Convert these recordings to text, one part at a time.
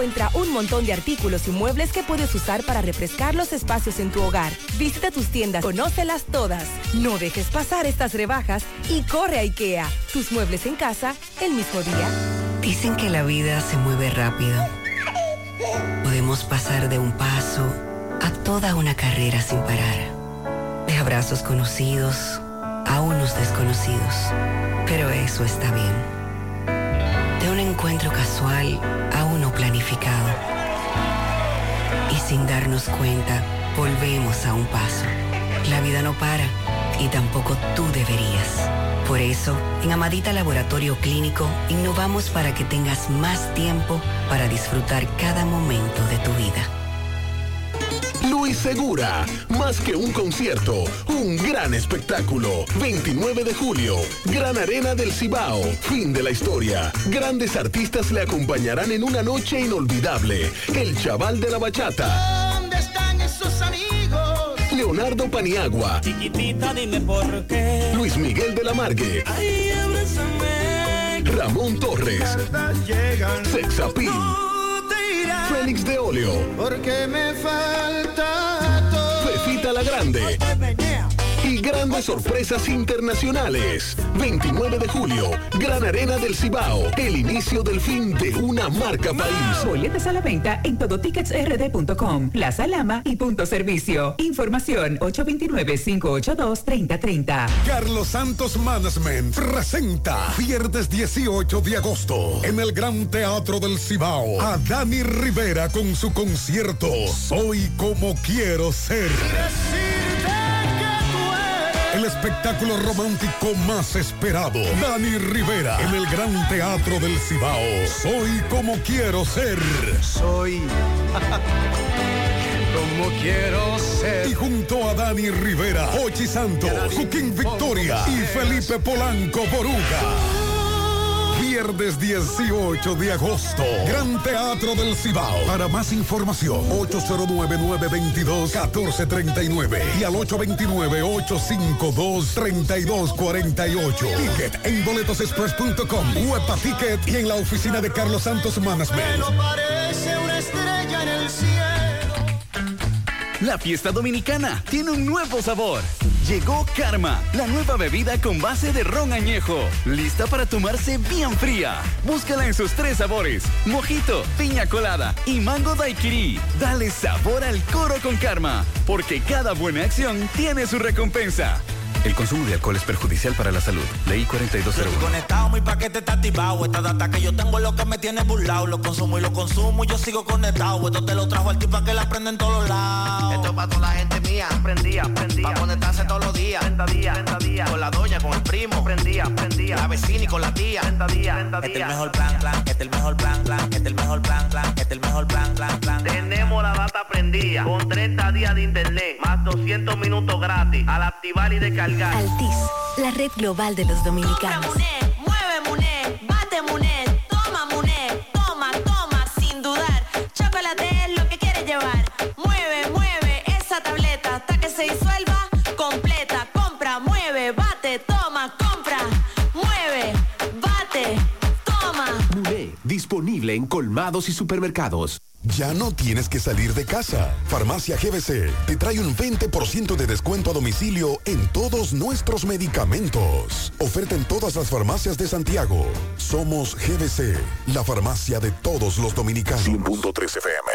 Encuentra un montón de artículos y muebles que puedes usar para refrescar los espacios en tu hogar. Visita tus tiendas, conócelas todas. No dejes pasar estas rebajas y corre a IKEA. Tus muebles en casa el mismo día. Dicen que la vida se mueve rápido. Podemos pasar de un paso a toda una carrera sin parar. De abrazos conocidos a unos desconocidos. Pero eso está bien encuentro casual a uno planificado. Y sin darnos cuenta, volvemos a un paso. La vida no para y tampoco tú deberías. Por eso, en Amadita Laboratorio Clínico, innovamos para que tengas más tiempo para disfrutar cada momento de tu vida. Luis Segura, más que un concierto, un gran espectáculo. 29 de julio, Gran Arena del Cibao, fin de la historia. Grandes artistas le acompañarán en una noche inolvidable. El Chaval de la Bachata. ¿Dónde están esos amigos? Leonardo Paniagua. Chiquitita, dime por qué. Luis Miguel de la Margue. Ay. Ramón Torres. Llegan. Sexapil. Félix de Olio. Porque me falta todo. Fefita la Grande. Y grandes sorpresas internacionales. 29 de julio, Gran Arena del Cibao. El inicio del fin de una marca país. Boletes a la venta en todoticketsrd.com, Plaza Lama y Punto Servicio. Información 829-582-3030. Carlos Santos Management presenta viernes 18 de agosto en el Gran Teatro del Cibao a Dani Rivera con su concierto Soy como quiero ser. El espectáculo romántico más esperado. Dani Rivera en el Gran Teatro del Cibao. Soy como quiero ser. Soy como quiero ser. Y junto a Dani Rivera, Ochi Santos, Joaquín Victoria y Felipe Polanco Boruga. Viernes 18 de agosto, Gran Teatro del Cibao. Para más información, 809-922-1439 y al 829-852-3248. Ticket en boletosexpress.com, Huepa Ticket y en la oficina de Carlos Santos Management. Pero parece una estrella en el cielo. La fiesta dominicana tiene un nuevo sabor. Llegó Karma, la nueva bebida con base de ron añejo, lista para tomarse bien fría. Búscala en sus tres sabores, mojito, piña colada y mango daiquiri. Dale sabor al coro con Karma, porque cada buena acción tiene su recompensa. El consumo de alcohol es perjudicial para la salud. Ley 4201. Conectado, mi paquete está activado. Esta data que yo tengo es lo que me tiene burlado. Lo consumo y lo consumo y yo sigo conectado. Esto te lo trajo al tipo que la prende en todos lados. Esto es para toda la gente mía. Prendía, prendía. Pa' conectarse todos los días. Venta día, venta día. Con la doña, con el primo. Prendía, prendía. La vecina y con la tía. Venta día, venta Este es el mejor plan, plan. Este es el mejor plan, plan. Este es el mejor plan, plan. Este es el mejor plan, plan, plan. Tenemos la data prendida. Con 30 días de internet. Más 200 minutos gratis. Al activar y descargar. Altis, la red global de los dominicanos. Mueve Muné, bate Muné, toma Muné, toma, toma, sin dudar. Chocolate es lo que quieres llevar. Mueve, mueve esa tableta hasta que se disuelva disponible en colmados y supermercados. Ya no tienes que salir de casa. Farmacia GBC te trae un 20% de descuento a domicilio en todos nuestros medicamentos. Oferta en todas las farmacias de Santiago. Somos GBC, la farmacia de todos los dominicanos. 100.3 FM.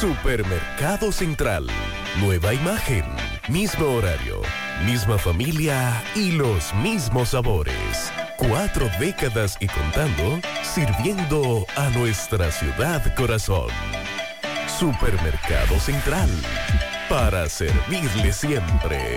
Supermercado Central. Nueva imagen, mismo horario, misma familia y los mismos sabores. Cuatro décadas y contando, sirviendo a nuestra ciudad corazón. Supermercado Central. Para servirle siempre.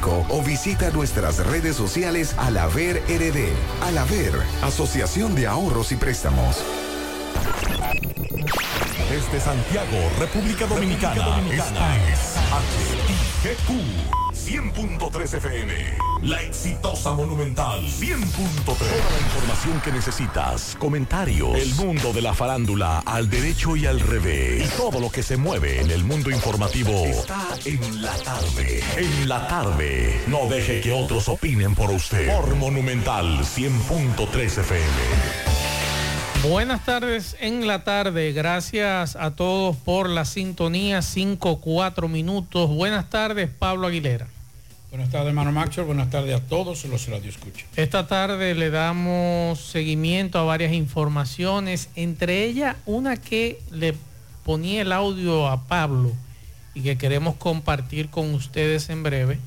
o visita nuestras redes sociales Alaver RD. Alaver, Asociación de Ahorros y Préstamos. Desde Santiago, República Dominicana. Esta es HIGQ 100.3 FM. La exitosa Monumental 100.3. Toda la información que necesitas, comentarios, el mundo de la farándula al derecho y al revés. Y todo lo que se mueve en el mundo informativo está en la tarde. En la tarde. No deje que otros opinen por usted. Por Monumental 100.3 FM. Buenas tardes en la tarde. Gracias a todos por la sintonía. 5, 4 minutos. Buenas tardes, Pablo Aguilera. Buenas tardes, hermano Maxwell. Buenas tardes a todos los radioescuchas. Esta tarde le damos seguimiento a varias informaciones, entre ellas una que le ponía el audio a Pablo y que queremos compartir con ustedes en breve,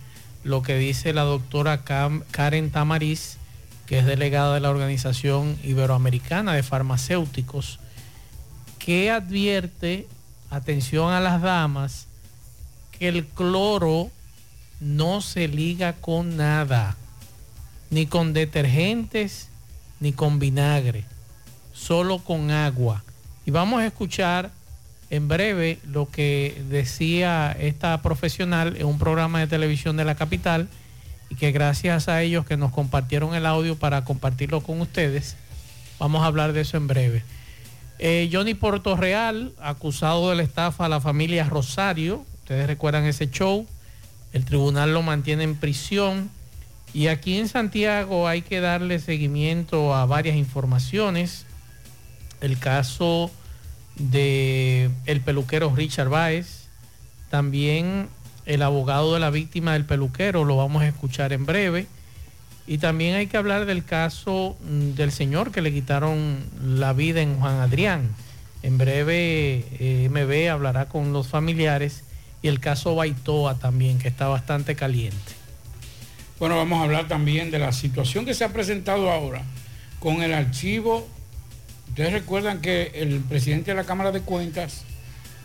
lo que dice la doctora Karen Tamariz que es delegada de la Organización Iberoamericana de Farmacéuticos, que advierte, atención a las damas, que el cloro no se liga con nada, ni con detergentes, ni con vinagre, solo con agua. Y vamos a escuchar en breve lo que decía esta profesional en un programa de televisión de la capital y que gracias a ellos que nos compartieron el audio para compartirlo con ustedes, vamos a hablar de eso en breve. Eh, Johnny Portorreal, acusado de la estafa a la familia Rosario, ustedes recuerdan ese show, el tribunal lo mantiene en prisión y aquí en Santiago hay que darle seguimiento a varias informaciones. El caso de el peluquero Richard Baez, también el abogado de la víctima del peluquero, lo vamos a escuchar en breve. Y también hay que hablar del caso mm, del señor que le quitaron la vida en Juan Adrián. En breve eh, MB hablará con los familiares y el caso Baitoa también, que está bastante caliente. Bueno, vamos a hablar también de la situación que se ha presentado ahora con el archivo. Ustedes recuerdan que el presidente de la Cámara de Cuentas,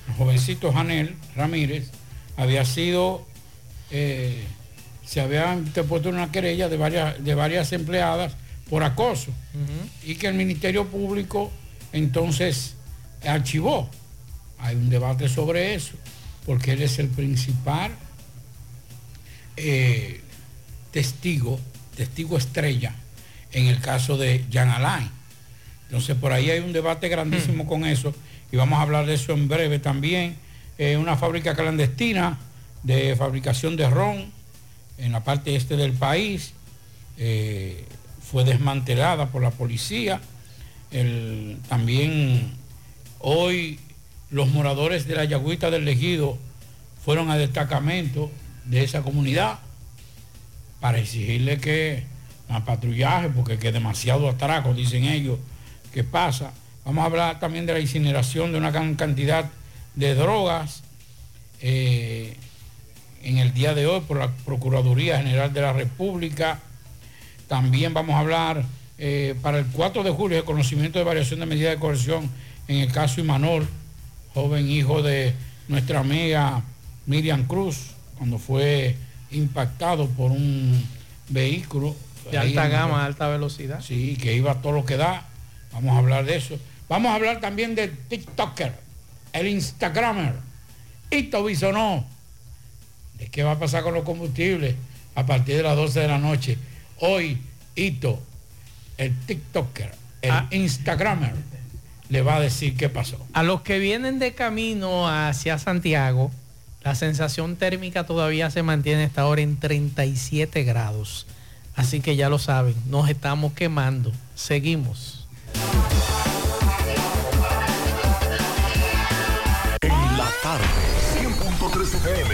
el jovencito Janel Ramírez, había sido, eh, se había interpuesto una querella de varias, de varias empleadas por acoso y que el Ministerio Público entonces archivó. Hay un debate sobre eso, porque él es el principal eh, testigo, testigo estrella en el caso de Jan Alain. Entonces por ahí hay un debate grandísimo con eso y vamos a hablar de eso en breve también eh, una fábrica clandestina de fabricación de ron en la parte este del país. Eh, fue desmantelada por la policía. también hoy los moradores de la Yagüita del Legido fueron a destacamento de esa comunidad para exigirle que más patrullaje, porque que demasiado atraco, dicen ellos, que pasa. Vamos a hablar también de la incineración de una gran cantidad de drogas eh, en el día de hoy por la Procuraduría General de la República. También vamos a hablar eh, para el 4 de julio de conocimiento de variación de medida de coerción en el caso Imanol, joven hijo de nuestra amiga Miriam Cruz, cuando fue impactado por un vehículo. De alta en- gama, alta velocidad. Sí, que iba a todo lo que da. Vamos a hablar de eso. Vamos a hablar también del TikToker, el Instagramer, Ito Bisonó. ¿De qué va a pasar con los combustibles a partir de las 12 de la noche? Hoy, Ito, el TikToker, el Ah. Instagramer, le va a decir qué pasó. A los que vienen de camino hacia Santiago, la sensación térmica todavía se mantiene hasta ahora en 37 grados. Así que ya lo saben, nos estamos quemando. Seguimos. En la tarde, 100.3 FM,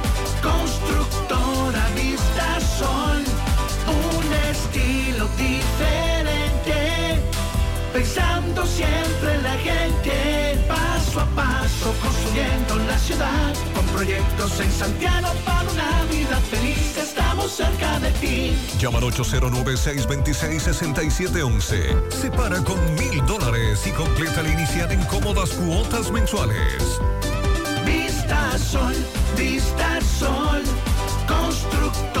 pensando siempre en la gente, paso a paso construyendo la ciudad, con proyectos en Santiago para una vida feliz, estamos cerca de ti. Llama al 809-626-6711. Separa con mil dólares y completa la inicial en cómodas cuotas mensuales. Vista Sol, Vista Sol, constructora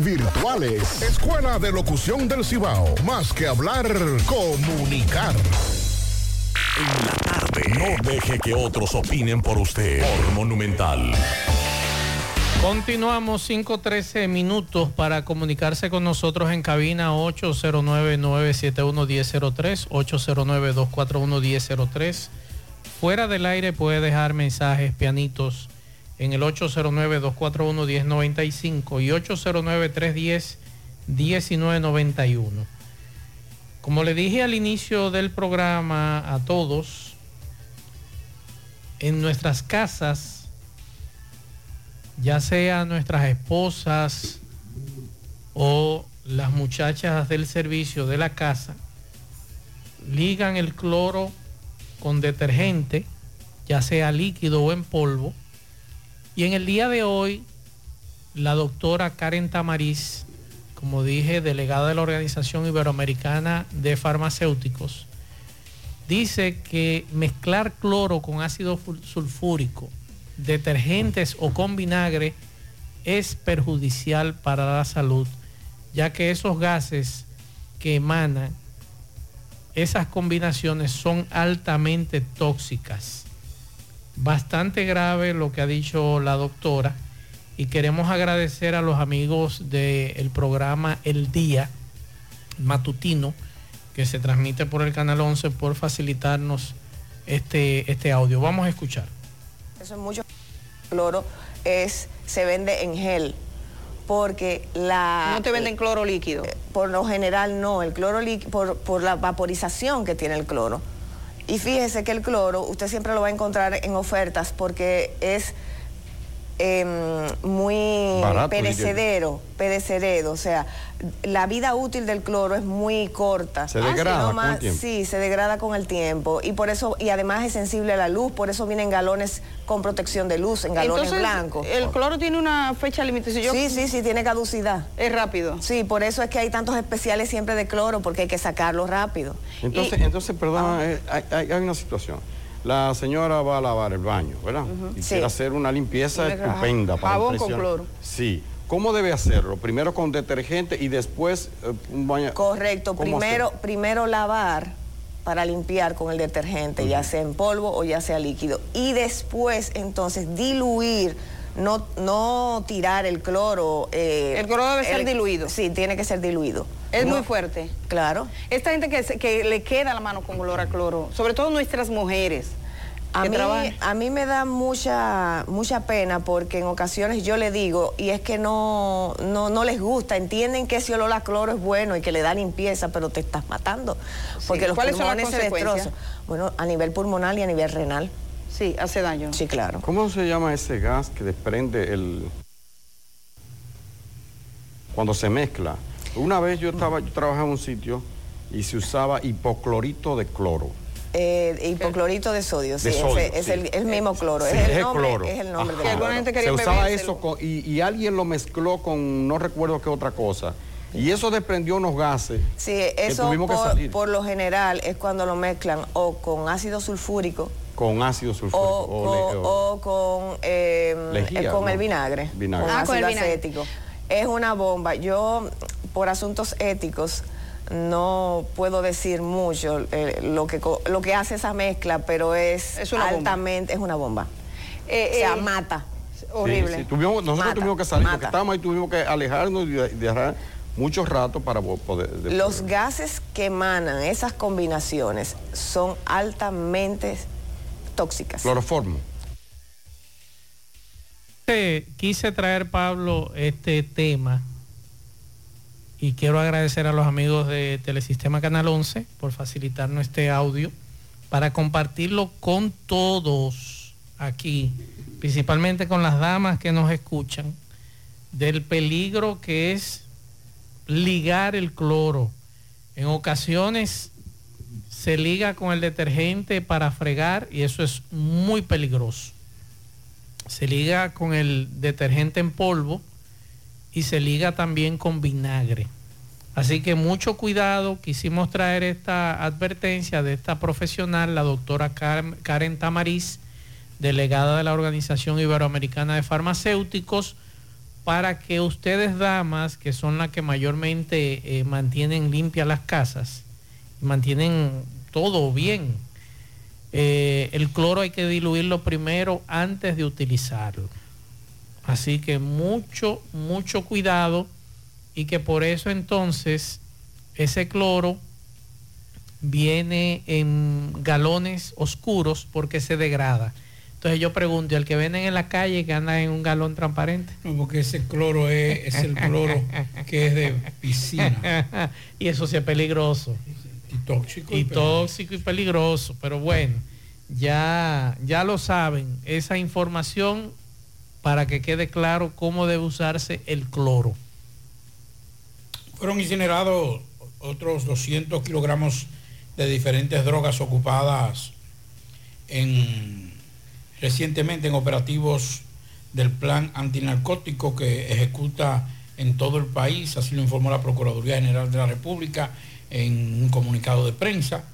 virtuales. Escuela de Locución del Cibao. Más que hablar, comunicar. En la tarde. No deje que otros opinen por usted. Por Monumental. Continuamos 5-13 minutos para comunicarse con nosotros en cabina 809-971-1003, 809-241-1003. Fuera del aire puede dejar mensajes pianitos en el 809-241-1095 y 809-310-1991. Como le dije al inicio del programa a todos, en nuestras casas, ya sea nuestras esposas o las muchachas del servicio de la casa, ligan el cloro con detergente, ya sea líquido o en polvo. Y en el día de hoy, la doctora Karen Tamariz, como dije, delegada de la Organización Iberoamericana de Farmacéuticos, dice que mezclar cloro con ácido sulfúrico detergentes o con vinagre es perjudicial para la salud, ya que esos gases que emanan, esas combinaciones son altamente tóxicas. Bastante grave lo que ha dicho la doctora y queremos agradecer a los amigos del programa El Día Matutino que se transmite por el Canal 11 por facilitarnos este, este audio. Vamos a escuchar. Eso es mucho cloro es se vende en gel porque la no te venden cloro líquido eh, por lo general no el cloro líquido por, por la vaporización que tiene el cloro y fíjese que el cloro usted siempre lo va a encontrar en ofertas porque es em, muy perecedero, perecedero, o sea, la vida útil del cloro es muy corta. Se degrada Ah, con el tiempo. Sí, se degrada con el tiempo y por eso y además es sensible a la luz, por eso vienen galones con protección de luz, en galones Entonces, blancos. el cloro tiene una fecha límite si yo Sí, sí, sí, tiene caducidad. Es rápido. Sí, por eso es que hay tantos especiales siempre de cloro, porque hay que sacarlo rápido. Entonces, Y- entonces perdón, eh, hay, hay- hay una situación. La señora va a lavar el baño, ¿verdad? Y Sí. quiere hacer una limpieza Una- estupenda. para jabón con cloro. Sí. ¿Cómo debe hacerlo? Primero con detergente y después eh, un baño. Correcto, ¿Cómo primero, primero lavar para limpiar con el detergente, ya sea en polvo o ya sea líquido. Y después entonces diluir, no, no tirar el cloro. eh, El cloro debe ser diluido. Sí, tiene que ser diluido. Es No- muy fuerte. Claro. Esta gente que, que le queda la mano con olor a cloro, sobre todo nuestras mujeres. A mí, a mí me da mucha, mucha pena porque en ocasiones yo le digo, y es que no, no, no les gusta, entienden que ese olor a cloro es bueno y que le da limpieza, pero te estás matando. Porque los ¿Cuáles son las pulmones se destrozan. Bueno, a nivel pulmonar y a nivel renal. Sí, hace daño. Sí, claro. ¿Cómo se llama ese gas que desprende el. cuando se mezcla? Una vez yo estaba, yo trabajaba en un sitio y se usaba hipoclorito de cloro. Eh, hipoclorito de sodio, sí, De ese- sodio, es sí. el, el mismo cloro. Sí, es, el es el nombre, cloro. es el nombre Ajá. del cloro. Se usaba eso con- y, y alguien lo mezcló con no recuerdo qué otra cosa. Y eso desprendió unos gases. Sí, que eso que salir por lo general es cuando lo mezclan o con ácido sulfúrico con ácido sulfúrico. o, con, o- o con, eh, Lejía, eh, con ¿no? el vinagre, Vinagre. con Ah, con el ácido vinagre. acético. Es una bomba. Yo, por asuntos éticos, no puedo decir mucho eh, lo, que, lo que hace esa mezcla, pero es, Es una bomba. altamente, es una bomba. Eh, o sea, eh, mata. Sí, sí, tuvimos- nosotros Mata, tuvimos que salir, porque mata. estábamos ahí, tuvimos que alejarnos y de- dejar mucho rato para po- poder... de- Los gases que emanan esas combinaciones son altamente tóxicas. Cloroformo. Quise- Quise traer, Pablo, este tema y quiero agradecer a los amigos de Telesistema Canal 11 por facilitarnos este audio para compartirlo con todos aquí, principalmente con las damas que nos escuchan, del peligro que es ligar el cloro. En ocasiones se liga con el detergente para fregar y eso es muy peligroso se liga con el detergente en polvo y se liga también con vinagre. Así que mucho cuidado, quisimos traer esta advertencia de esta profesional, la doctora Karen, Tamariz, delegada de la Organización Iberoamericana de Farmacéuticos, para que ustedes, damas, que son las que mayormente eh, mantienen limpias las casas, mantienen todo bien, eh, el cloro hay que diluirlo primero antes de utilizarlo. Así que mucho, mucho cuidado y que por eso entonces ese cloro viene en galones oscuros porque se degrada. Entonces yo pregunto, ¿y el que venden en la calle que anda en un galón transparente? No, porque ese cloro es, es el cloro que es de piscina. y eso sí es peligroso. Y tóxico. Y tóxico y peligroso. Pero bueno, ya, ya lo saben. Esa información para que quede claro cómo debe usarse el cloro. Fueron incinerados otros 200 kilogramos de diferentes drogas ocupadas en, recientemente en operativos del plan antinarcótico que ejecuta en todo el país, así lo informó la Procuraduría General de la República en un comunicado de prensa.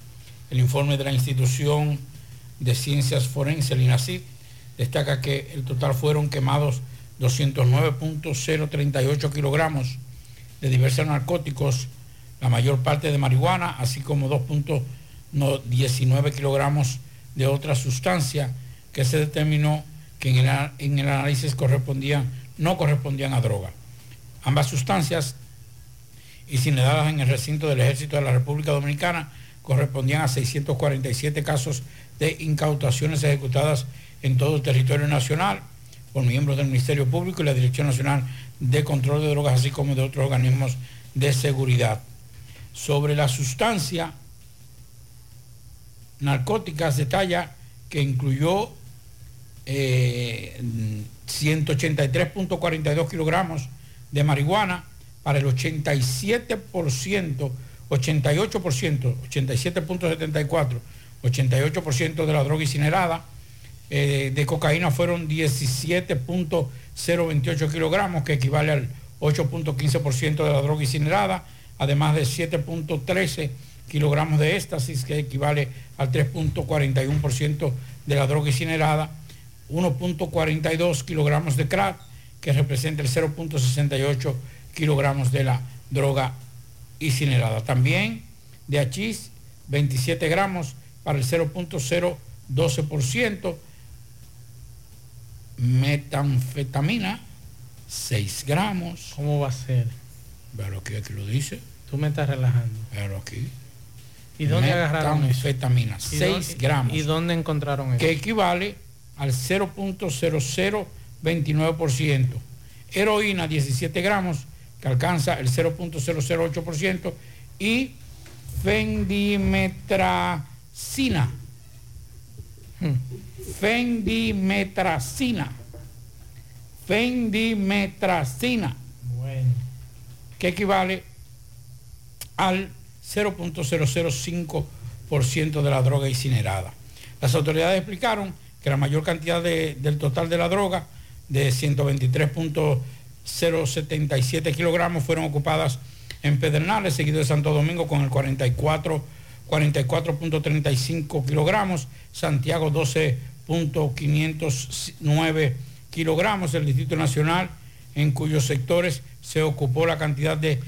El informe de la institución de ciencias forenses, el INACID, destaca que el total fueron quemados 209.038 kilogramos de diversos narcóticos, la mayor parte de marihuana, así como 2.19 kilogramos de otra sustancia que se determinó que en el, en el análisis correspondían, no correspondían a droga. Ambas sustancias incineradas en el recinto del Ejército de la República Dominicana correspondían a 647 casos de incautaciones ejecutadas en todo el territorio nacional por miembros del Ministerio Público y la Dirección Nacional de Control de Drogas, así como de otros organismos de seguridad. Sobre la sustancia narcóticas detalla que incluyó 183.42 kilogramos de marihuana para el 87%, 88%, 87.74, 88% de la droga incinerada. Eh, de cocaína fueron 17.028 kilogramos, que equivale al 8.15% de la droga incinerada, además de 7.13 kilogramos de éxtasis, que equivale al 3.41% de la droga incinerada, 1.42 kilogramos de crack, que representa el 0.68 kilogramos de la droga incinerada. También de hachís, 27 gramos para el 0.012%, metanfetamina, 6 gramos. ¿Cómo va a ser? Pero aquí, aquí lo dice. Tú me estás relajando. Pero aquí. ¿Y dónde agarraron eso? Metanfetamina, 6 gramos. ¿Y dónde encontraron eso? Que equivale al 0.0029%. Heroína, 17 gramos, que alcanza el 0.008%. Y fendimetracina. Fendimetracina. Fendimetracina. Bueno. Que equivale al 0.005% de la droga incinerada. Las autoridades explicaron que la mayor cantidad de- del total de la droga, de 123.077 kilogramos, fueron ocupadas en Pedernales, seguido de Santo Domingo con el 44 44.35 kilogramos, Santiago 12.509 kilogramos, el Distrito Nacional, en cuyos sectores se ocupó la cantidad de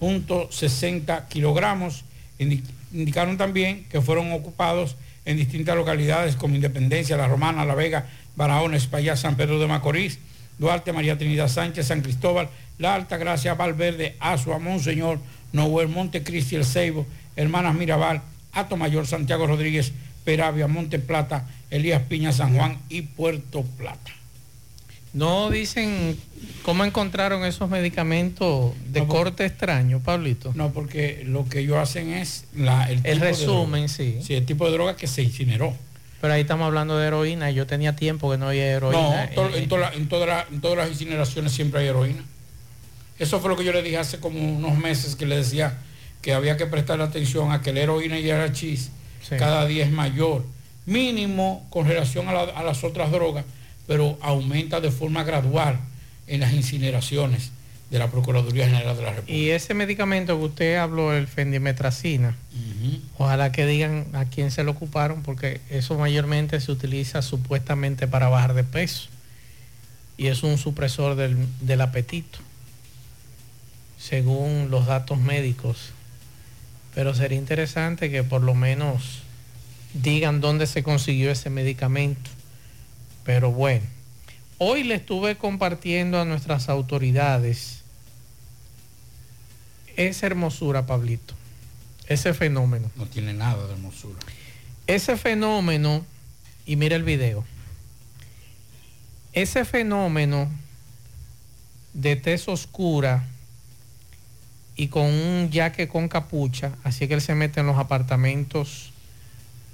7.60 kilogramos. Indi- Indicaron también que fueron ocupados en distintas localidades como Independencia, La Romana, La Vega, Barahona, Espaillá, San Pedro de Macorís, Duarte, María Trinidad Sánchez, San Cristóbal, La Alta Gracia, Valverde, Azua, Monseñor, Noel, Montecristi, El Ceibo, Hermanas Mirabal, Ato Mayor, Santiago Rodríguez, Peravia, Monte Plata, Elías Piña, San Juan y Puerto Plata. No dicen cómo encontraron esos medicamentos de No, corte extraño, Pablito. No, porque lo que ellos hacen es la, el, El tipo de resumen, droga. sí. Sí, el tipo de droga que se incineró. Pero ahí estamos hablando de heroína. Yo tenía tiempo que no había No, heroína. to- en- en, toda en toda la- en todas las incineraciones siempre hay heroína. Eso fue lo que yo le dije hace como unos meses que le decía que había que prestar atención a que la heroína y el hachís Sí. cada día es mayor, mínimo con relación a, la- a las otras drogas, pero aumenta de forma gradual en las incineraciones de la Procuraduría General de la República. Y ese medicamento que usted habló, el fendimetracina, ojalá que digan a quién se lo ocuparon, porque eso mayormente se utiliza supuestamente para bajar de peso. Y es un supresor del, del apetito, según los datos médicos. Pero sería interesante que por lo menos digan dónde se consiguió ese medicamento. Pero bueno, hoy le estuve compartiendo a nuestras autoridades esa hermosura, Pablito, ese fenómeno. No tiene nada de hermosura. Ese fenómeno, y mira el video, ese fenómeno de tez oscura y con un yaque con capucha, así que él se mete en los apartamentos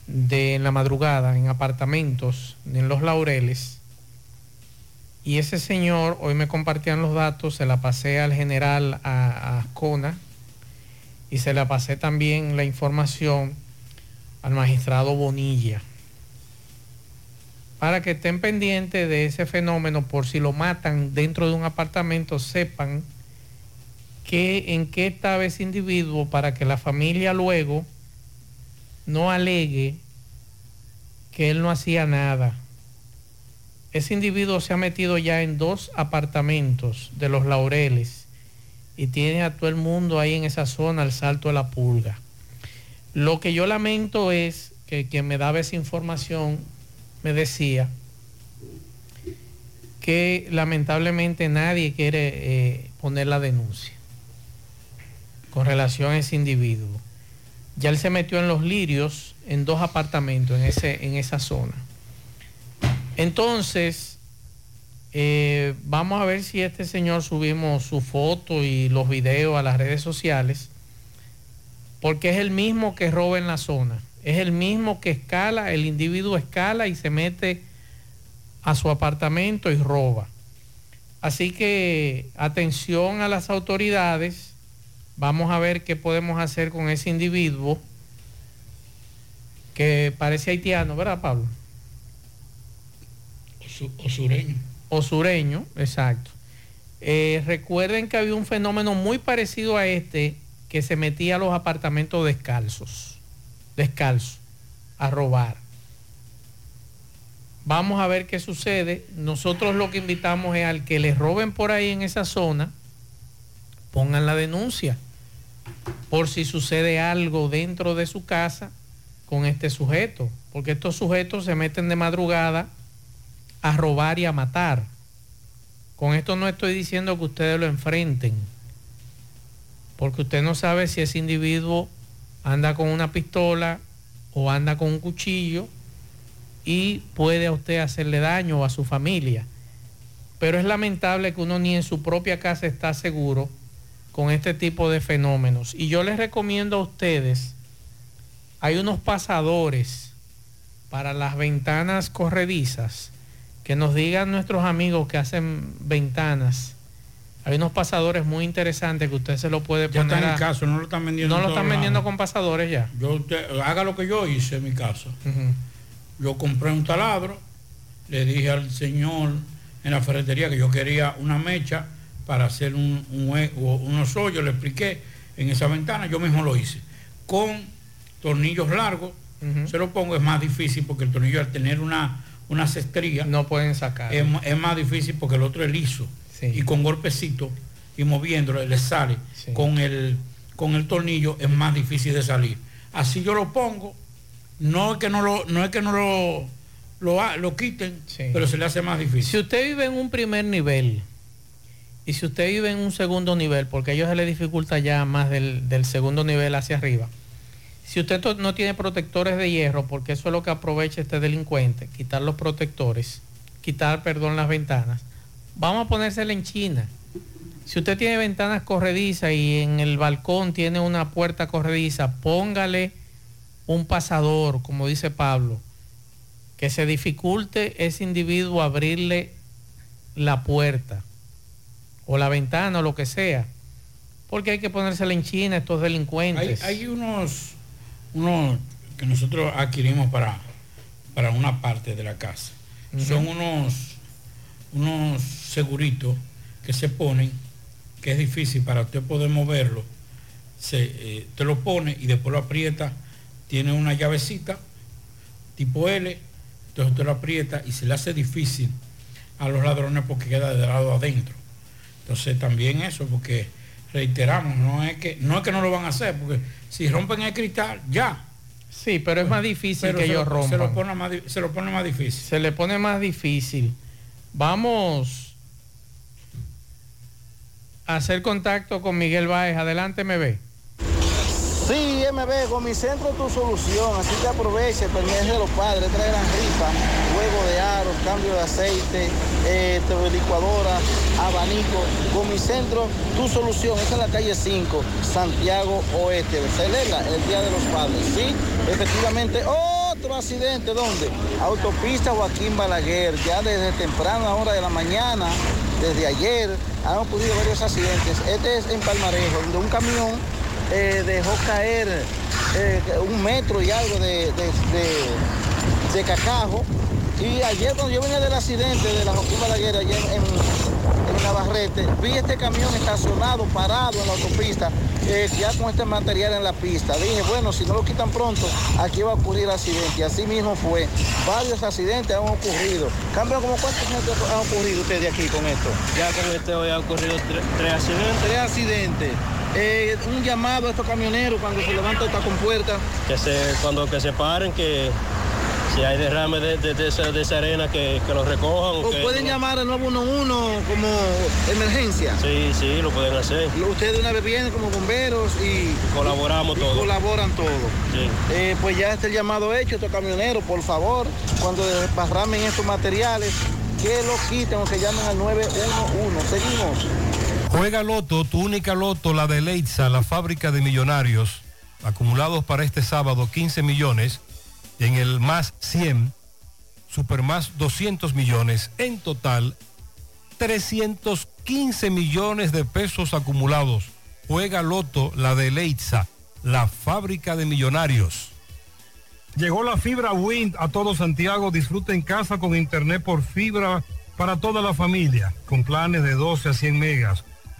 de en la madrugada, en apartamentos, en los laureles. Y ese señor, hoy me compartían los datos, se la pasé al general a, Ascona y se la pasé también la información al magistrado Bonilla para que estén pendientes de ese fenómeno por si lo matan dentro de un apartamento, sepan que, en qué estaba ese individuo para que la familia luego no alegue que él no hacía nada. Ese individuo se ha metido ya en dos apartamentos de los laureles y tiene a todo el mundo ahí en esa zona al salto de la pulga. Lo que yo lamento es que quien me daba esa información me decía que lamentablemente nadie quiere eh, poner la denuncia con relación a ese individuo. Ya él se metió en los lirios en dos apartamentos en, ese, en esa zona. Entonces, eh, vamos a ver si este señor subimos su foto y los videos a las redes sociales, porque es el mismo que roba en la zona, es el mismo que escala, el individuo escala y se mete a su apartamento y roba. Así que atención a las autoridades, vamos a ver qué podemos hacer con ese individuo que parece haitiano, ¿verdad, Pablo? O sureño. O sureño, exacto. Eh, recuerden que había un fenómeno muy parecido a este que se metía a los apartamentos descalzos, descalzos, a robar. Vamos a ver qué sucede. Nosotros lo que invitamos es al que le roben por ahí en esa zona, pongan la denuncia por si sucede algo dentro de su casa con este sujeto, porque estos sujetos se meten de madrugada a robar y a matar. Con esto no estoy diciendo que ustedes lo enfrenten, porque usted no sabe si ese individuo anda con una pistola o anda con un cuchillo y puede a usted hacerle daño o a su familia. Pero es lamentable que uno ni en su propia casa está seguro con este tipo de fenómenos. Y yo les recomiendo a ustedes, hay unos pasadores para las ventanas corredizas, que nos digan nuestros amigos que hacen ventanas. Hay unos pasadores muy interesantes que usted se lo puede Ya poner. está en a- caso, no lo están vendiendo. No lo están vendiendo con pasadores ya. Yo usted- haga lo que yo hice en mi casa. Yo compré un taladro, le dije al señor en la ferretería que yo quería una mecha para hacer un, un unos hoyos, le expliqué en esa ventana, yo mismo lo hice. Con tornillos largos, se lo pongo, es más difícil porque el tornillo al tener una, una cestría, no pueden sacar. Es, más difícil porque el otro es liso. Y con golpecito y moviéndolo le sale. Con, el, con el tornillo es más difícil de salir. Así yo lo pongo, no es que no lo, no es que no lo, lo, lo quiten, pero se le hace más difícil. Si usted vive en un primer nivel y si usted vive en un segundo nivel, porque a ellos se les dificulta ya más del, del segundo nivel hacia arriba, si usted no tiene protectores de hierro, porque eso es lo que aprovecha este delincuente, quitar los protectores, quitar, perdón, las ventanas, vamos a ponérsela en China. Si usted tiene ventanas corredizas y en el balcón tiene una puerta corrediza, póngale un pasador, como dice Pablo, que se dificulte ese individuo abrirle la puerta o la ventana o lo que sea. Porque hay que ponérsela en China estos delincuentes. hay unos, unos que nosotros adquirimos para, para una parte de la casa. Son unos, unos seguritos que se ponen, que es difícil para usted poder moverlo. Se, eh, usted lo pone y después lo aprieta. Tiene una llavecita tipo L, entonces usted lo aprieta y se le hace difícil a los ladrones porque queda de lado adentro. Entonces también eso, porque reiteramos, no es que no es que no lo van a hacer, porque si rompen el cristal, ya, Sí, pero es más difícil Pero que se ellos lo- rompan. Se lo, pone más, se lo pone más difícil. Se le pone más difícil. Vamos a hacer contacto con Miguel Báez. Adelante, me ve. Sí, MB, con mi centro tu solución, así que aproveche, mes de los padres, traerán rifa, juego de aros, cambio de aceite, eh, licuadora, abanico. Con mi centro tu solución, es en la calle 5, Santiago Oeste. Celebra el Día de los Padres, ¿sí? Efectivamente, otro accidente, ¿dónde? Autopista Joaquín Balaguer, ya desde temprana hora de la mañana, desde ayer, han ocurrido varios accidentes. Este es en Palmarejo, donde un camión eh, dejó caer eh, un metro y algo de, de, de- de cacajo. Y ayer cuando yo venía del accidente de la Joaquín Balaguer, ayer en, en Navarrete, vi este camión estacionado, parado en la autopista, eh, ya con este material en la pista. Dije, bueno, si no lo quitan pronto, aquí va a ocurrir accidente. Y así mismo fue. Varios accidentes han ocurrido. Cambio, como cuántos accidentes han ocurrido ustedes aquí con esto? Ya con este hoy ha ocurrido tre- tres accidentes. Tres accidentes. Eh, un llamado a estos camioneros cuando se levanta esta compuerta. Que se, cuando que se paren, que si hay derrame de, de, de esa, de esa arena, que, que lo recojan. O que- pueden llamar al 911 como emergencia. Sí, sí, lo pueden hacer. Ustedes de una vez vienen como bomberos y Colaboramos y todos. colaboran todos. Sí. Eh, pues ya está el llamado hecho, estos camioneros, por favor, cuando desparramen estos materiales, que lo quiten o que llamen al 911. Seguimos. Juega Loto, tu única Loto, la de Leitza, la fábrica de millonarios, acumulados para este sábado 15 millones, en el más 100, super más 200 millones, en total 315 millones de pesos acumulados. Juega Loto, la de Leitza, la fábrica de millonarios. Llegó la fibra Wind a todo Santiago. Disfruta en casa con internet por fibra para toda la familia, con planes de 12 a 100 megas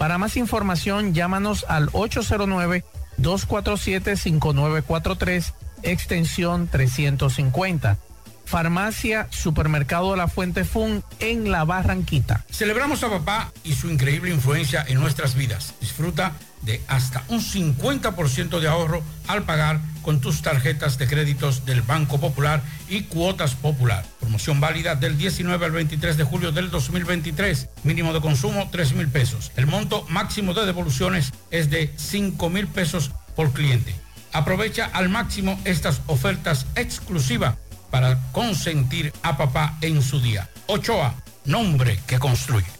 Para más información llámanos al 809-247-5943 extensión 350. Farmacia Supermercado La Fuente Fun en La Barranquita. Celebramos a papá y su increíble influencia en nuestras vidas. Disfruta de hasta un 50% de ahorro al pagar con tus tarjetas de créditos del Banco Popular y Cuotas Popular. Promoción válida del 19 al 23 de julio del 2023. Mínimo de consumo 3 mil pesos. El monto máximo de devoluciones es de 5 mil pesos por cliente. Aprovecha al máximo estas ofertas exclusivas para consentir a papá en su día. Ochoa, nombre que construye.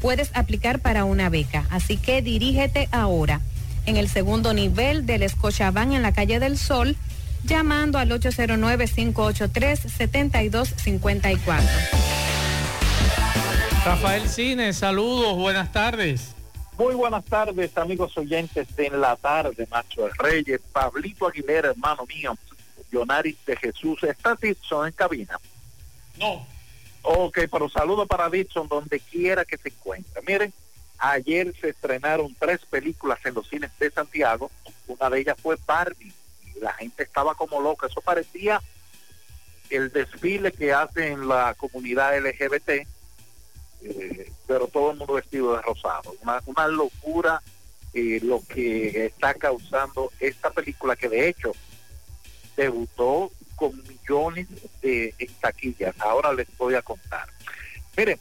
puedes aplicar para una beca. Así que dirígete ahora en el segundo nivel del Scotiabank en la calle del Sol, llamando al 809-583-7254. Rafael Cine, saludos, buenas tardes. Muy buenas tardes, amigos oyentes de En la Tarde, Macho de Reyes, Pablito Aguilera, hermano mío, Leonaris de Jesús. ¿Está Dixon en cabina? No. Ok, pero saludo para Dixon donde quiera que se encuentre. Miren, ayer se estrenaron tres películas en los cines de Santiago. Una de ellas fue Barbie. Y la gente estaba como loca. Eso parecía el desfile que hacen la comunidad LGBT, eh, pero todo el mundo vestido de rosado. Una, una locura eh, lo que está causando esta película que de hecho debutó con millones de taquillas. Ahora les voy a contar. Miren,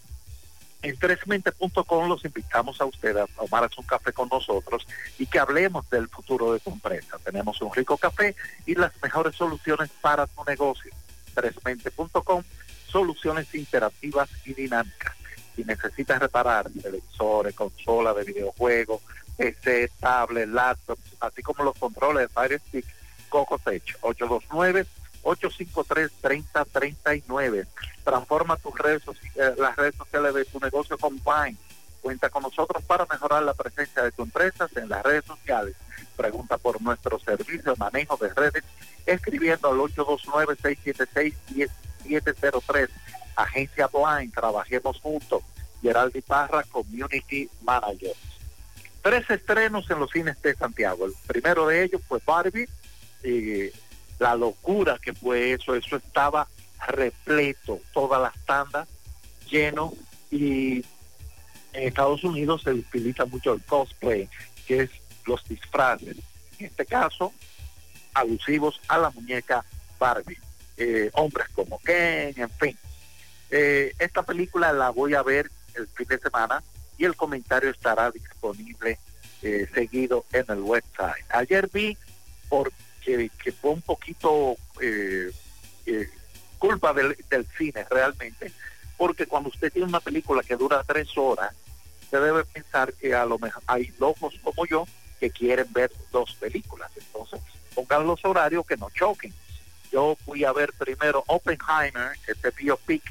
en tresmente.com los invitamos a ustedes a tomarse un café con nosotros y que hablemos del futuro de tu empresa. Tenemos un rico café y las mejores soluciones para tu negocio. Tresmente.com, soluciones interactivas y dinámicas. Si necesitas reparar televisores, consolas de videojuegos, PC, tablet, laptops, así como los controles de Fire Stick, Coco Tech, 829 853-3039. Transforma tus redes, eh, las redes sociales de tu negocio con Vine. Cuenta con nosotros para mejorar la presencia de tu empresa en las redes sociales. Pregunta por nuestro servicio de manejo de redes escribiendo al 829-676-1703. Agencia Blind, trabajemos juntos. Geraldi Parra, Community Manager. Tres estrenos en los cines de Santiago. El primero de ellos fue Barbie. Y la locura que fue eso, eso estaba repleto, todas las tandas lleno y en Estados Unidos se utiliza mucho el cosplay, que es los disfraces, en este caso alusivos a la muñeca Barbie, eh, hombres como Ken, en fin. Eh, esta película la voy a ver el fin de semana y el comentario estará disponible eh, seguido en el website. Ayer vi por que, fue un poquito eh, eh, culpa del, cine realmente, porque cuando usted tiene una película que dura tres horas, se debe pensar que a lo mejor hay locos como yo que quieren ver dos películas. Entonces, pongan los horarios que no choquen. Yo fui a ver primero Oppenheimer, este biopic,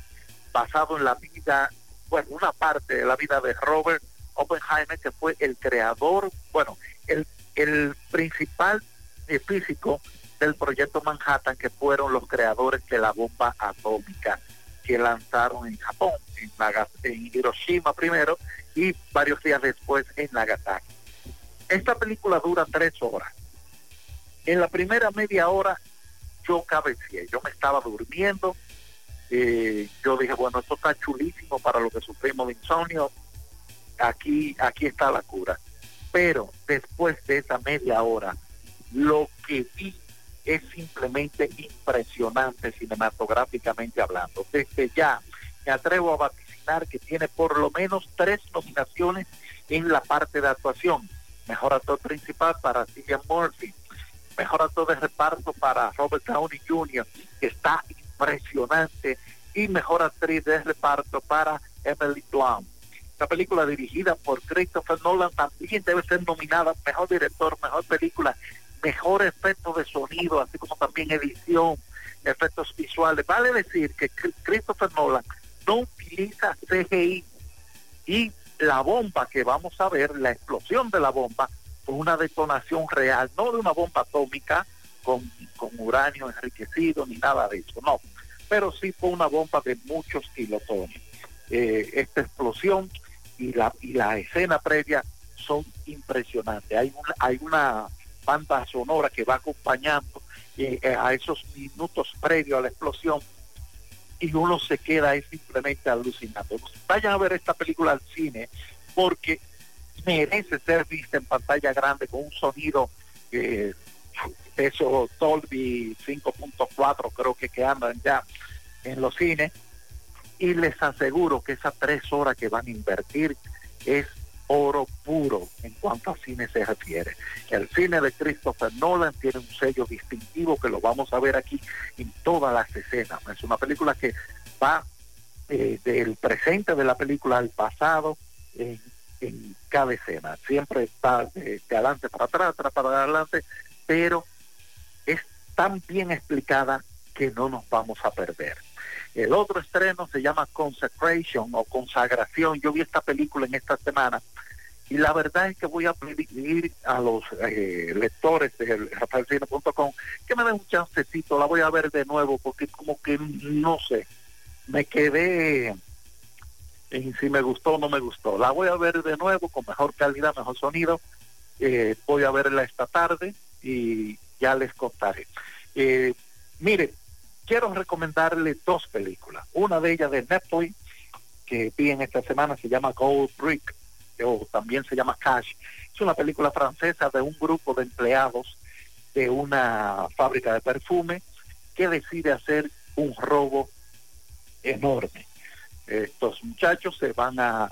basado en la vida, bueno, una parte de la vida de Robert Oppenheimer, que fue el creador, bueno, el, el principal físico del proyecto Manhattan, que fueron los creadores de la bomba atómica que lanzaron en Japón, en, en Hiroshima primero y varios días después en Nagasaki. Esta película dura tres horas. En la primera media hora yo cabeceé, yo me estaba durmiendo, eh, yo dije, bueno, esto está chulísimo para lo que sufrimos de insomnio, aquí, aquí está la cura. Pero después de esa media hora, lo que vi es simplemente impresionante cinematográficamente hablando. Desde ya me atrevo a vaticinar que tiene por lo menos tres nominaciones en la parte de actuación. Mejor actor principal para Cillian Murphy, mejor actor de reparto para Robert Downey Jr., que está impresionante, y mejor actriz de reparto para Emily Blunt. Esta película dirigida por Christopher Nolan también debe ser nominada mejor director, mejor película mejor efecto de sonido, así como también edición, efectos visuales. Vale decir que Christopher Nolan no utiliza CGI y la bomba que vamos a ver, la explosión de la bomba, fue una detonación real, no de una bomba atómica con, con uranio enriquecido ni nada de eso, no, pero sí fue una bomba de muchos kilotones. Eh, esta explosión y la, y la escena previa son impresionantes. Hay una, hay una banda sonora que va acompañando eh, a esos minutos previos a la explosión y uno se queda ahí simplemente alucinando. Vayan a ver esta película al cine porque merece ser vista en pantalla grande con un sonido eh, eso Dolby 5.4 creo que que andan ya en los cines y les aseguro que esas tres horas que van a invertir es oro puro en cuanto a cine se refiere. El cine de Christopher Nolan tiene un sello distintivo que lo vamos a ver aquí en todas las escenas. Es una película que va eh, del presente de la película al pasado en, cada escena. Siempre está de, de adelante para atrás, atrás para adelante, pero es tan bien explicada que no nos vamos a perder. El otro estreno se llama Consecration o Consagración. Yo vi esta película en esta semana y la verdad es que voy a pedir a los eh, lectores de rafaelcine.com que me den un chancecito, la voy a ver de nuevo porque como que no sé, me quedé en si me gustó o no me gustó. La voy a ver de nuevo con mejor calidad, mejor sonido. Eh, voy a verla esta tarde y ya les contaré. Eh, mire, quiero recomendarle dos películas. Una de ellas de Netflix, que vi en esta semana, se llama Gold Brick, o también se llama Cash. Es una película francesa de un grupo de empleados de una fábrica de perfume que decide hacer un robo enorme. Estos muchachos se van a,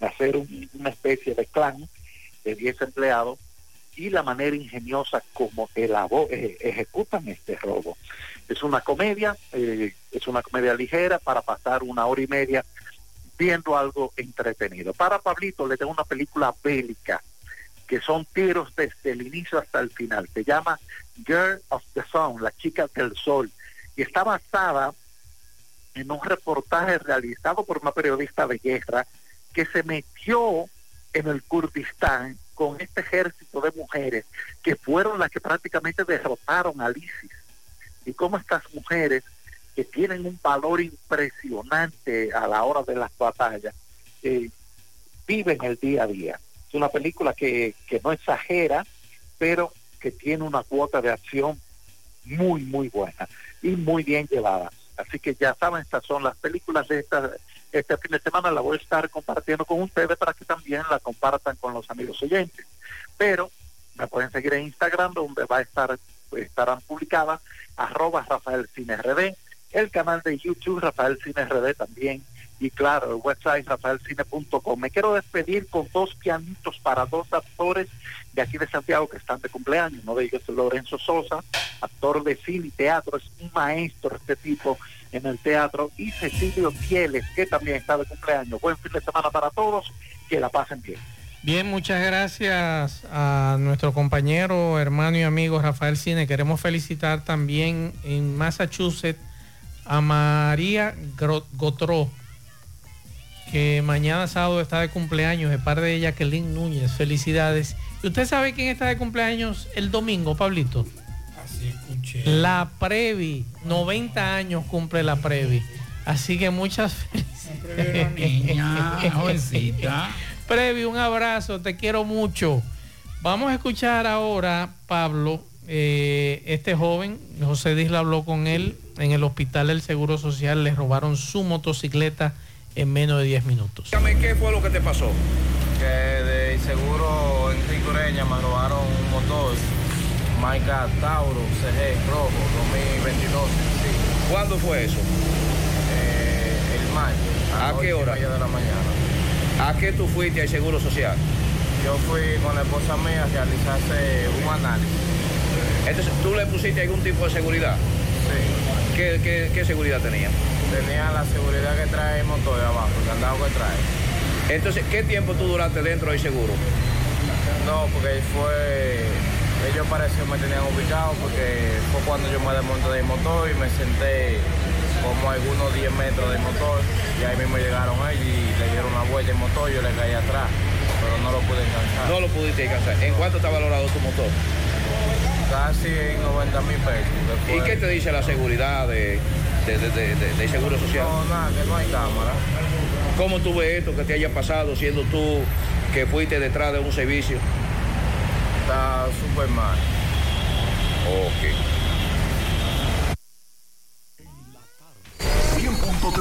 hacer un- una especie de clan de 10 empleados y la manera ingeniosa como elabo- eh, ejecutan este robo. Es una comedia, eh, es una comedia ligera para pasar una hora y media viendo algo entretenido. Para Pablito le tengo una película bélica que son tiros desde el inicio hasta el final. Se llama Girl of the Sun, la chica del sol, y está basada en un reportaje realizado por una periodista de guerra que se metió en el Kurdistán con este ejército de mujeres que fueron las que prácticamente derrotaron al ISIS. Y cómo estas mujeres que tienen un valor impresionante a la hora de las batallas, eh, viven el día a día. Es una película que, que no exagera, pero que tiene una cuota de acción muy, muy buena y muy bien llevada. Así que ya saben, estas son las películas de esta, este fin de semana. La voy a estar compartiendo con ustedes para que también la compartan con los amigos oyentes. Pero me pueden seguir en Instagram, donde va a estar, estarán publicadas, arroba Rafael Cine RD, el canal de YouTube Rafael Cine RD también, y claro, el website rafaelcine.com. Me quiero despedir con dos pianitos para dos actores de aquí de Santiago que están de cumpleaños. Uno de ellos es Lorenzo Sosa, actor de cine y teatro, es un maestro este tipo en el teatro, y Cecilio Fieles, que también está de cumpleaños. Buen fin de semana para todos, que la pasen bien. Bien, muchas gracias a nuestro compañero, hermano y amigo Rafael Cine. Queremos felicitar también en Massachusetts a María Gotró, que mañana sábado está de cumpleaños, de parte de Jacqueline Núñez. Felicidades. ¿Y usted sabe quién está de cumpleaños el domingo, Pablito? Así escuché. La Previ, 90 años cumple la Previ. Así que muchas felicidades. niña, jovencita. Previ, un abrazo, te quiero mucho. Vamos a escuchar ahora, Pablo, eh, este joven, José Disla habló con él en el hospital del Seguro Social, le robaron su motocicleta en menos de 10 minutos. Dígame, ¿qué fue lo que te pasó? que de seguro en Ricoreña me robaron un motor marca Tauro CG rojo 2022 sí. ¿Cuándo fue eso? Eh, el martes ¿A las qué hora? de la mañana ¿A qué tú fuiste al Seguro Social? yo fui con la esposa mía a realizarse un análisis Entonces, ¿tú le pusiste algún tipo de seguridad? sí ¿Qué, qué, qué seguridad tenía? tenía la seguridad que trae el motor de abajo el candado que trae Entonces, ¿qué tiempo tú duraste dentro del seguro? no porque fue ellos parece que me tenían ubicado porque fue cuando yo me desmonté del motor y me senté como algunos 10 metros del motor y ahí mismo llegaron ellos y le dieron una vuelta el motor yo le caí atrás pero no lo pude alcanzar No lo pudiste alcanzar. ¿En cuánto está valorado tu motor? casi en 90 mil pesos ¿Y qué te dice la seguridad de, de, de- de- Seguro Social? no nada que no hay cámara ¿Cómo tú ves esto que te haya pasado siendo tú que fuiste detrás de un servicio? está súper mal Ok.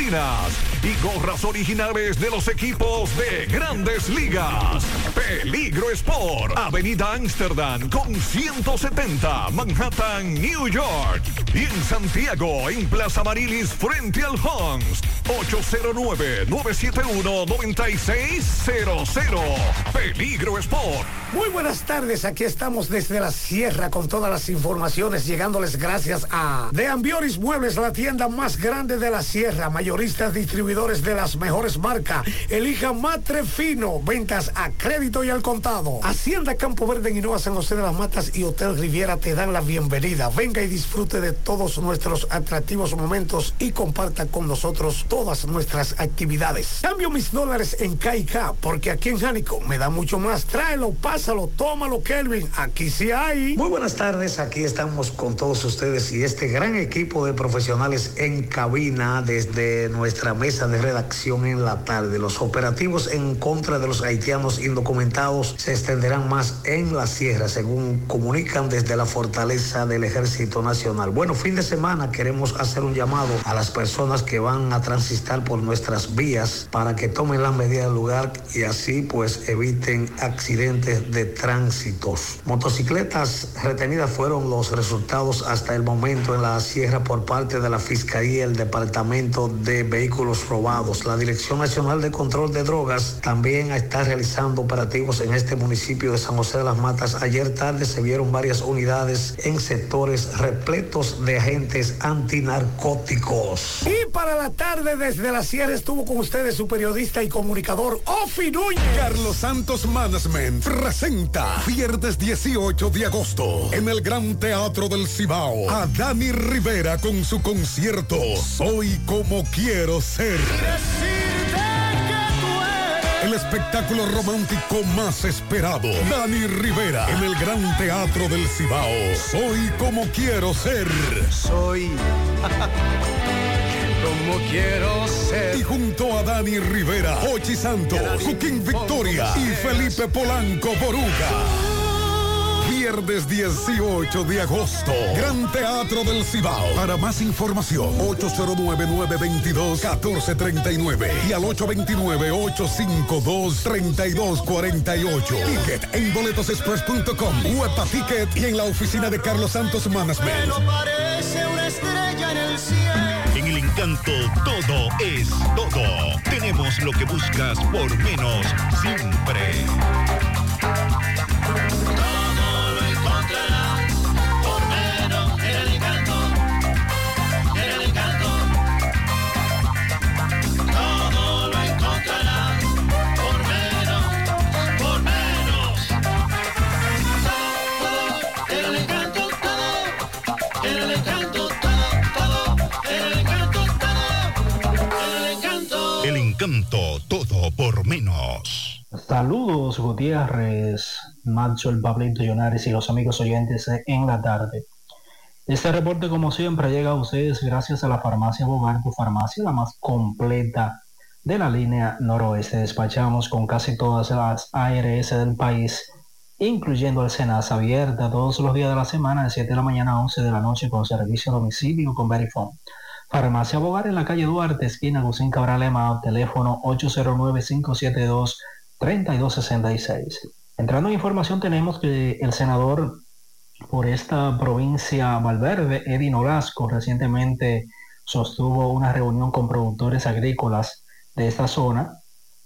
y gorras originales de los equipos de grandes ligas. Peligro Sport, Avenida Amsterdam con 170, Manhattan, New York. Y en Santiago, en Plaza Marilis, frente al Hans, 809-971-9600. Peligro Sport. Muy buenas tardes, aquí estamos desde la sierra con todas las informaciones, llegándoles gracias a De Ambioris Muebles, la tienda más grande de la sierra, mayoristas distribuidores de las mejores marcas. Elija Matre Fino, ventas a crédito y al contado. Hacienda Campo Verde en Hinoa, San José de las Matas y Hotel Riviera te dan la bienvenida. Venga y disfrute de todos nuestros atractivos momentos y comparta con nosotros todas nuestras actividades. Cambio mis dólares en KK, porque aquí en Jánico me da mucho más. Tráelo, pásalo, tómalo, Kelvin. Aquí sí hay. Muy buenas tardes, aquí estamos con todos ustedes y este gran equipo de profesionales en cabina desde nuestra mesa de redacción en la tarde. Los operativos en contra de los haitianos indocumentados se extenderán más en la sierra, según comunican desde la fortaleza del Ejército Nacional. Bueno, fin de semana queremos hacer un llamado a las personas que van a transitar por nuestras vías para que tomen las medidas del lugar y así pues eviten accidentes de tránsitos. Motocicletas retenidas fueron los resultados hasta el momento en la sierra por parte de la Fiscalía el Departamento de Vehículos Robados. La Dirección Nacional de Control de Drogas también está realizando operativos en este municipio de San José de las Matas. Ayer tarde se vieron varias unidades en sectores repletos de agentes antinarcóticos. Y para la tarde desde la sierra estuvo con ustedes su periodista y comunicador Ofi Núñez. Carlos Santos Management presenta viernes 18 de agosto en el Gran Teatro del Cibao a Dani Rivera con su concierto Soy como quiero ser. El espectáculo romántico más esperado. Dani Rivera en el Gran Teatro del Cibao. Soy como quiero ser. Soy como quiero ser. Y junto a Dani Rivera, Ochi Santos, Joaquín Victoria y Felipe Polanco Boruga. Viernes 18 de agosto, Gran Teatro del Cibao. Para más información, 809-922-1439 y al 829-852-3248. Ticket en boletosexpress.com, Huepa Ticket y en la oficina de Carlos Santos Management. parece una estrella en el cielo. En el encanto todo es todo. Tenemos lo que buscas por menos siempre. Todo por menos. Saludos Gutiérrez, Macho, el Pablito Llonares y los amigos oyentes en la tarde. Este reporte como siempre llega a ustedes gracias a la farmacia Bogar, tu farmacia la más completa de la línea noroeste. Despachamos con casi todas las ARS del país, incluyendo el Senas abierta todos los días de la semana de 7 de la mañana a 11 de la noche con servicio a domicilio con Verifone. Farmacia Bogar en la calle Duarte, esquina Gusín Cabral Emao, teléfono 809-572-3266. Entrando en información tenemos que el senador por esta provincia Valverde, Eddie Nolasco, recientemente sostuvo una reunión con productores agrícolas de esta zona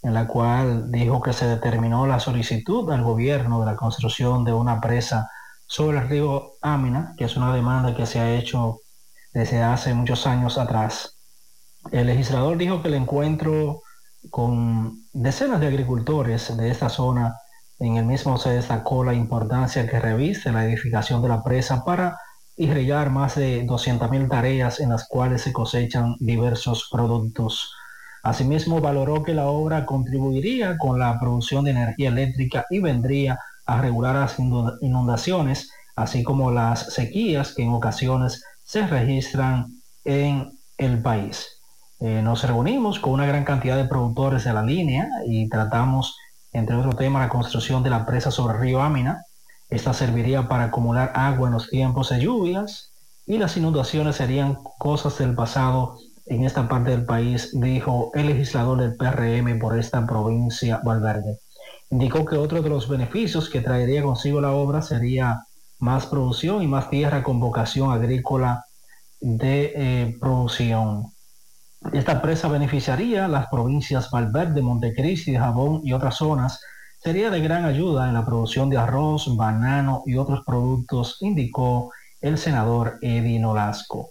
en la cual dijo que se determinó la solicitud al gobierno de la construcción de una presa sobre el río Amina, que es una demanda que se ha hecho desde hace muchos años atrás. El legislador dijo que el encuentro con decenas de agricultores de esta zona en el mismo se destacó la importancia que reviste la edificación de la presa para irrigar más de 200.000 tareas en las cuales se cosechan diversos productos. Asimismo, valoró que la obra contribuiría con la producción de energía eléctrica y vendría a regular las inundaciones, así como las sequías que en ocasiones se registran en el país. Eh, nos reunimos con una gran cantidad de productores de la línea y tratamos, entre otros temas, la construcción de la presa sobre el río Amina. Esta serviría para acumular agua en los tiempos de lluvias y las inundaciones serían cosas del pasado en esta parte del país, dijo el legislador del PRM por esta provincia Valverde. Indicó que otro de los beneficios que traería consigo la obra sería más producción y más tierra con vocación agrícola de eh, producción. Esta presa beneficiaría las provincias Valverde, Montecristi, Jabón y otras zonas. Sería de gran ayuda en la producción de arroz, banano y otros productos, indicó el senador Eddie Nolasco.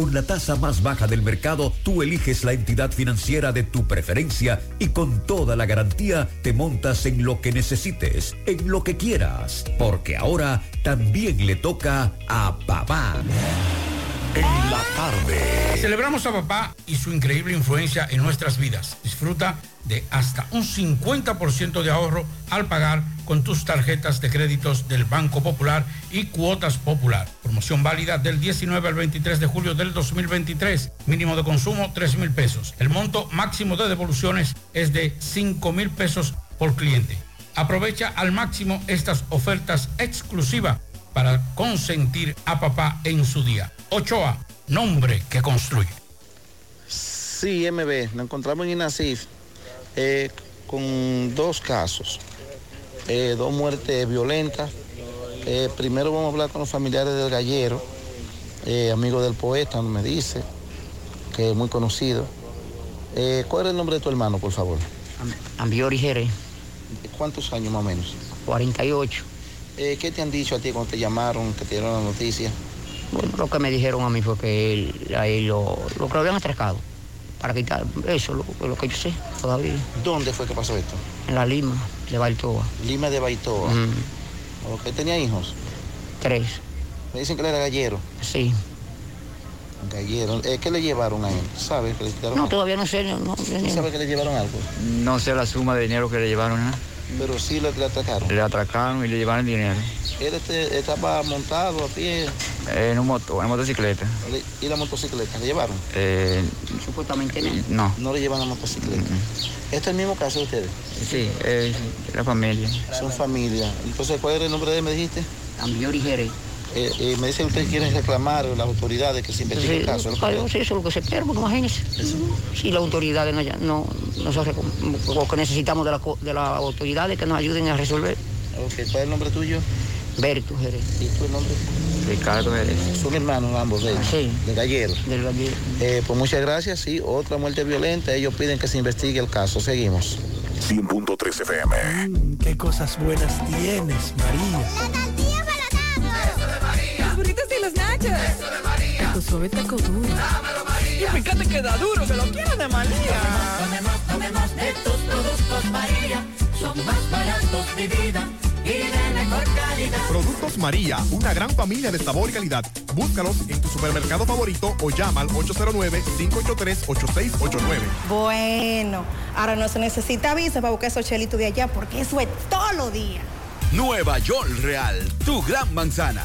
Con la tasa más baja del mercado, tú eliges la entidad financiera de tu preferencia y con toda la garantía te montas en lo que necesites, en lo que quieras, porque ahora también le toca a papá. En la tarde. Celebramos a papá y su increíble influencia en nuestras vidas. Disfruta de hasta un 50% de ahorro al pagar con tus tarjetas de créditos del Banco Popular y Cuotas Popular. Promoción válida del 19 al 23 de julio del 2023. Mínimo de consumo 3 mil pesos. El monto máximo de devoluciones es de 5 mil pesos por cliente. Aprovecha al máximo estas ofertas exclusivas para consentir a papá en su día. Ochoa, nombre que construye. Sí, MB, nos encontramos en Inacif eh, con dos casos, eh, dos muertes violentas. Eh, primero vamos a hablar con los familiares del gallero, amigo del poeta, me dice, que es muy conocido. ¿Cuál es el nombre de tu hermano, por favor? Ambiori Jerez. ¿Cuántos años más o menos? 48. ¿Qué te han dicho a ti cuando te llamaron, que te dieron la noticia? Bueno, lo que me dijeron a mí fue que él, ahí lo, lo que lo habían atracado para quitar eso, lo, lo, que yo sé todavía. ¿Dónde fue que pasó esto? En la Lima de Baitoa. Lima de Baitoa. Mm. ¿Tenía hijos? Tres. Me dicen que él era gallero. Sí. Gallero. Eh, ¿Qué le llevaron a él? ¿Sabes que le quitaron No, todavía no sé. No, no, ¿Sabe que le llevaron algo? No sé la suma de dinero que le llevaron. ¿eh? Pero sí le, atracaron. Le atracaron y le llevaron el dinero. ¿Él este, estaba montado a pie? En un moto, en motocicleta. ¿Y la motocicleta? ¿Le llevaron? Eh, Supuestamente no. No le llevan la motocicleta. ¿Este es el mismo caso de ustedes? Sí, es la familia. Son familia. Entonces, ¿cuál era el nombre de él, me dijiste? Ambiori Jerez. Eh, eh, me dicen que ustedes quieren reclamar a las autoridades que se investigue el caso. Claro, sí, eso es lo que se quiere, porque imagínense. Si las autoridades no, no, no lo que necesitamos de, la, de las autoridades que nos ayuden a resolver. Okay. ¿Cuál es el nombre tuyo? Berto Jerez. ¿Y tú el nombre? Ricardo Jerez. Son hermanos ambos de ellos. Sí. De gallero. Del gallero. Eh, pues muchas gracias. Sí, otra muerte violenta. Ellos piden que se investigue el caso. Seguimos. 100.3 FM. Mm, qué cosas buenas tienes, María. Burritos y los nachos. Eso de María. Tu suave taco duro. Dámelo, María. Y fíjate que da duro, que lo quiero de María. Tomemos, tomemos, de tus productos, María. Son más baratos, de vida y de mejor calidad. Productos María, una gran familia de sabor y calidad. Búscalos en tu supermercado favorito o llama al 809-583-8689. Bueno, ahora no se necesita visa para buscar esos chelitos de allá porque eso es todo lo día. Nueva York Real, tu gran manzana.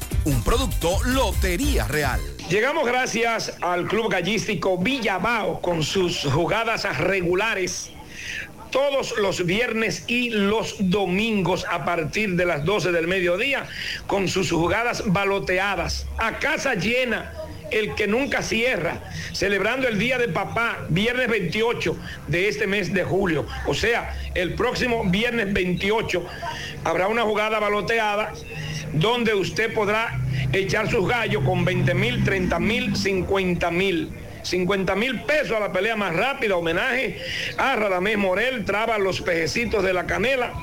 Un producto Lotería Real. Llegamos gracias al Club Gallístico Villabao con sus jugadas regulares todos los viernes y los domingos a partir de las 12 del mediodía con sus jugadas baloteadas a casa llena el que nunca cierra, celebrando el Día de Papá, viernes 28 de este mes de julio. O sea, el próximo viernes 28 habrá una jugada baloteada donde usted podrá echar sus gallos con 20 mil, 30 mil, 50 mil. 50 mil pesos a la pelea más rápida, homenaje a Radamés Morel, traba los pejecitos de la canela,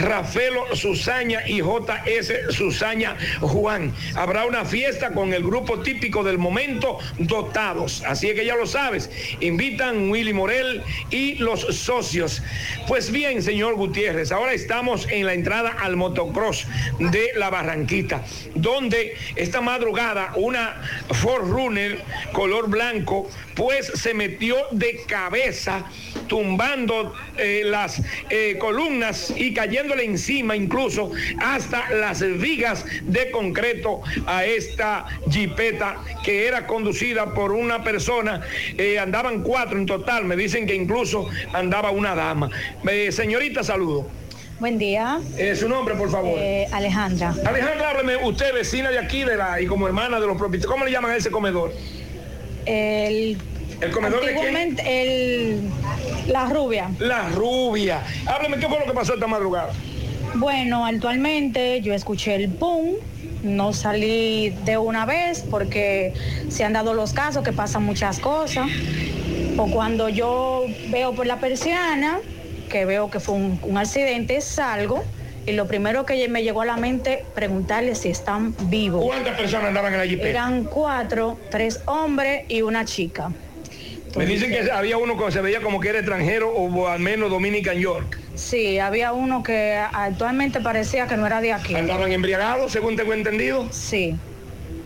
Rafelo Susaña y JS Susaña Juan. Habrá una fiesta con el grupo típico del momento, dotados. Así que ya lo sabes, invitan Willy Morel y los socios. Pues bien, señor Gutiérrez, ahora estamos en la entrada al motocross de la Barranquita, donde esta madrugada una Ford Runner color blanco, pues se metió de cabeza, tumbando eh, las eh, columnas y cayéndole encima incluso hasta las vigas de concreto a esta jipeta que era conducida por una persona. Eh, andaban cuatro en total, me dicen que incluso andaba una dama. señorita, saludo. Buen día. ¿Su nombre, por favor? Alejandra. Alejandra, hábleme, usted vecina de aquí de la, y como hermana de los propietarios. ¿Cómo le llaman a ese comedor? El ¿El comedor de quién? El, la rubia. La rubia. Hábleme, ¿qué fue lo que pasó esta madrugada? Bueno, actualmente yo escuché el boom. No salí de una vez porque se han dado los casos que pasan muchas cosas. O cuando yo veo por la persiana, que veo que fue un, un accidente, salgo y lo primero que me llegó a la mente preguntarle si están vivos. ¿Cuántas personas andaban en la jipeta? Eran cuatro, tres hombres y una chica. Me dicen que había uno que se veía como que era extranjero o al menos Dominican York. Sí, había uno que actualmente parecía que no era de aquí. ¿Andaban embriagados, según tengo entendido? Sí.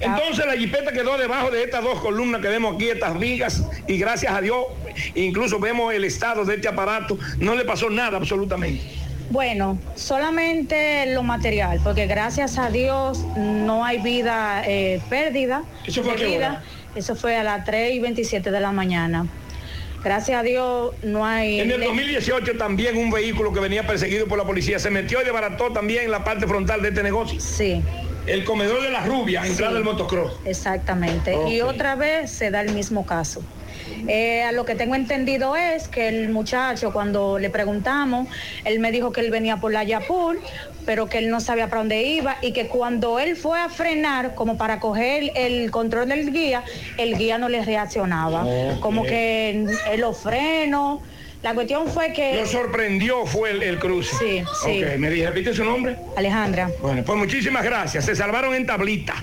Entonces la jipeta quedó debajo de estas dos columnas que vemos aquí, estas vigas, y gracias a Dios, incluso vemos el estado de este aparato, no le pasó nada absolutamente. Bueno, solamente lo material, porque gracias a Dios no hay vida eh, pérdida. ¿Eso fue de vida. Eso fue a las 3 y 27 de la mañana. Gracias a Dios no hay... En el 2018 también un vehículo que venía perseguido por la policía se metió y desbarató también la parte frontal de este negocio. Sí. El comedor de la rubia, entrada Sí. del motocross. Exactamente. Y otra vez se da el mismo caso. Eh, a lo que tengo entendido es que el muchacho, cuando le preguntamos, él me dijo que él venía por la Yapur, pero que él no sabía para dónde iba y que cuando él fue a frenar, como para coger el control del guía, el guía no le reaccionaba. Como que él lo freno. La cuestión fue que... Lo sorprendió fue el, el cruce. Sí, sí. Ok, me dice, repite su nombre. Alejandra. Bueno, pues muchísimas gracias. Se salvaron en tablita.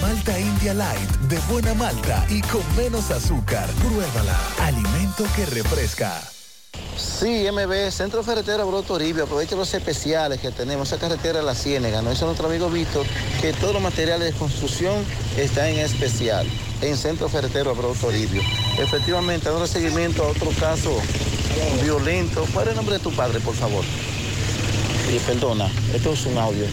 Malta India Light de buena malta y con menos azúcar. Pruébala. Alimento que refresca. Sí, MB, Centro Ferretero Broto Toribio, aprovecha los especiales que tenemos, esa carretera de la Ciénega, ¿no? Eso es nuestro amigo Víctor, que todos los materiales de construcción están en especial, en Centro Ferretero Broto Toribio. Efectivamente, dando seguimiento a otro caso violento. ¿Cuál es el nombre de tu padre, por favor? Y perdona, esto es un audio.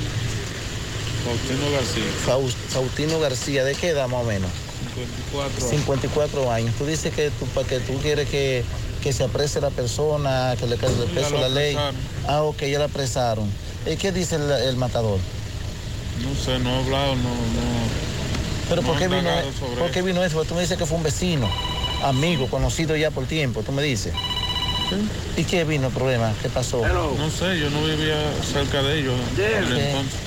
Faustino García. Faustino García, ¿de qué edad más o menos? 54 54 años. Tú dices que tú, que tú quieres que, que se aprese la persona, que le caiga el peso de la ley. apresaron. Ah, ok, ya la apresaron. ¿Y qué dice el, el matador? No sé, no he hablado, no, no. Pero no ¿por qué, vino, ¿por qué vino eso? Porque tú me dices que fue un vecino, amigo, conocido ya por tiempo, tú me dices. ¿Y qué vino el problema? ¿Qué pasó? No sé, yo no vivía cerca de ellos. en aquel Sí. entonces.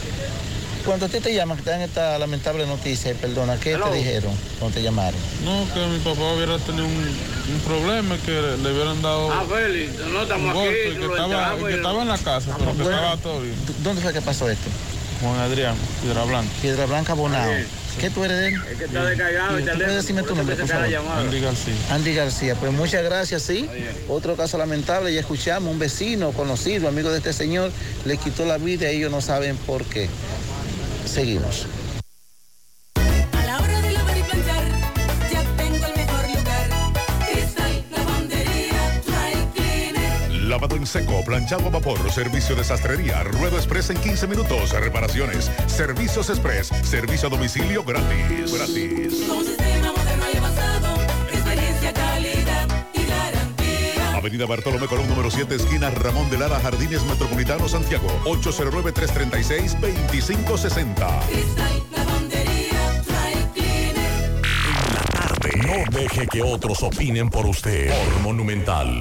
Cuando a ti te llaman, que te dan esta lamentable noticia, perdona, ¿qué Hello. te dijeron cuando te llamaron? No, que mi papá hubiera tenido un, un problema, que le hubieran dado Ah, Félix, no estamos un aquí, golpe, que, estaba, entramos y que y- estaba en la casa, pero que Bueno, estaba todo bien. ¿Dónde fue que pasó esto? Juan Adrián, Piedra Blanca. Piedra Blanca Bonao. ¿Qué tú eres de él? que está descargado el ¿Tú puedes decirme tu nombre, por favor? Andy García. Andy García, pues muchas gracias, sí. Otro caso lamentable, ya escuchamos, un vecino conocido, amigo de este señor, le quitó la vida y ellos no saben por qué. Seguimos. A la hora de lavar y planchar, ya tengo el mejor lugar. Cristal Lavandería Dry Cleaner. Lavado en seco, planchado a vapor, servicio de sastrería, ruedo express en 15 minutos, reparaciones, servicios express, servicio a domicilio gratis. Gratis. Avenida Bartolomé Colón, número 7, esquina Ramón de Lara, Jardines Metropolitano, Santiago. 809-336-2560. Cristal Lavandería Dry Cleaner. No deje que otros opinen por usted. Por Monumental.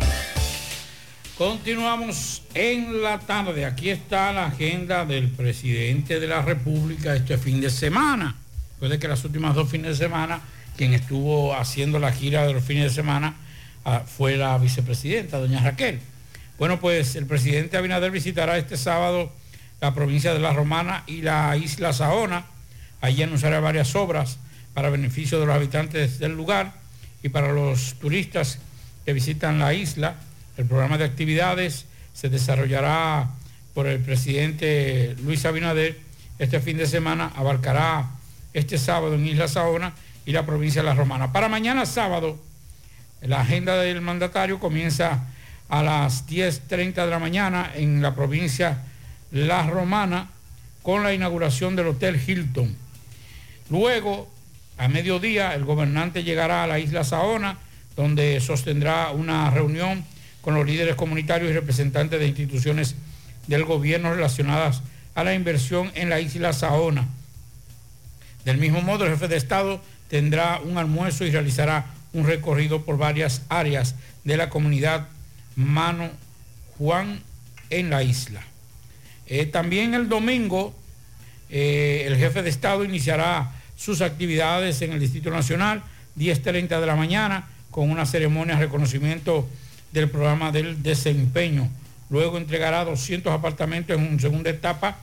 Continuamos en la tarde. Aquí está la agenda del presidente de la República este fin de semana. Puede que las últimas dos fines de semana, quien estuvo haciendo la gira de los fines de semana fue la vicepresidenta, doña Raquel. Bueno, pues el presidente Abinader visitará este sábado la provincia de La Romana y la isla Saona. Allí anunciará varias obras para beneficio de los habitantes del lugar y para los turistas que visitan la isla. El programa de actividades se desarrollará por el presidente Luis Abinader. Este fin de semana abarcará este sábado en Isla Saona y la provincia de La Romana. Para mañana sábado, la agenda del mandatario comienza a las 10.30 de la mañana en la provincia La Romana con la inauguración del Hotel Hilton. Luego, a mediodía, el gobernante llegará a la isla Saona, donde sostendrá una reunión con los líderes comunitarios y representantes de instituciones del gobierno relacionadas a la inversión en la isla Saona. Del mismo modo, el jefe de Estado tendrá un almuerzo y realizará un recorrido por varias áreas de la comunidad Mano Juan en la isla. Eh, también el domingo, eh, el jefe de Estado iniciará sus actividades en el Distrito Nacional, 10.30 de la mañana, con una ceremonia de reconocimiento del programa del desempeño. Luego entregará 200 apartamentos en una segunda etapa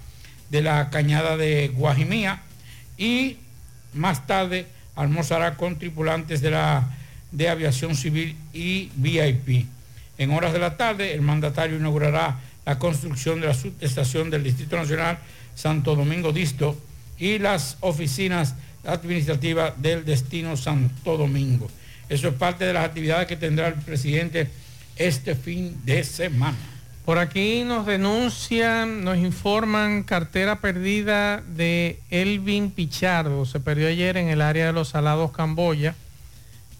de la cañada de Guajimía y más tarde almorzará con tripulantes de la de aviación civil y VIP. En horas de la tarde, el mandatario inaugurará la construcción de la subestación del Distrito Nacional Santo Domingo Disto y las oficinas administrativas del destino Santo Domingo. Eso es parte de las actividades que tendrá el presidente este fin de semana. Por aquí nos denuncian, nos informan cartera perdida de Elvin Pichardo. Se perdió ayer en el área de los Salados Camboya.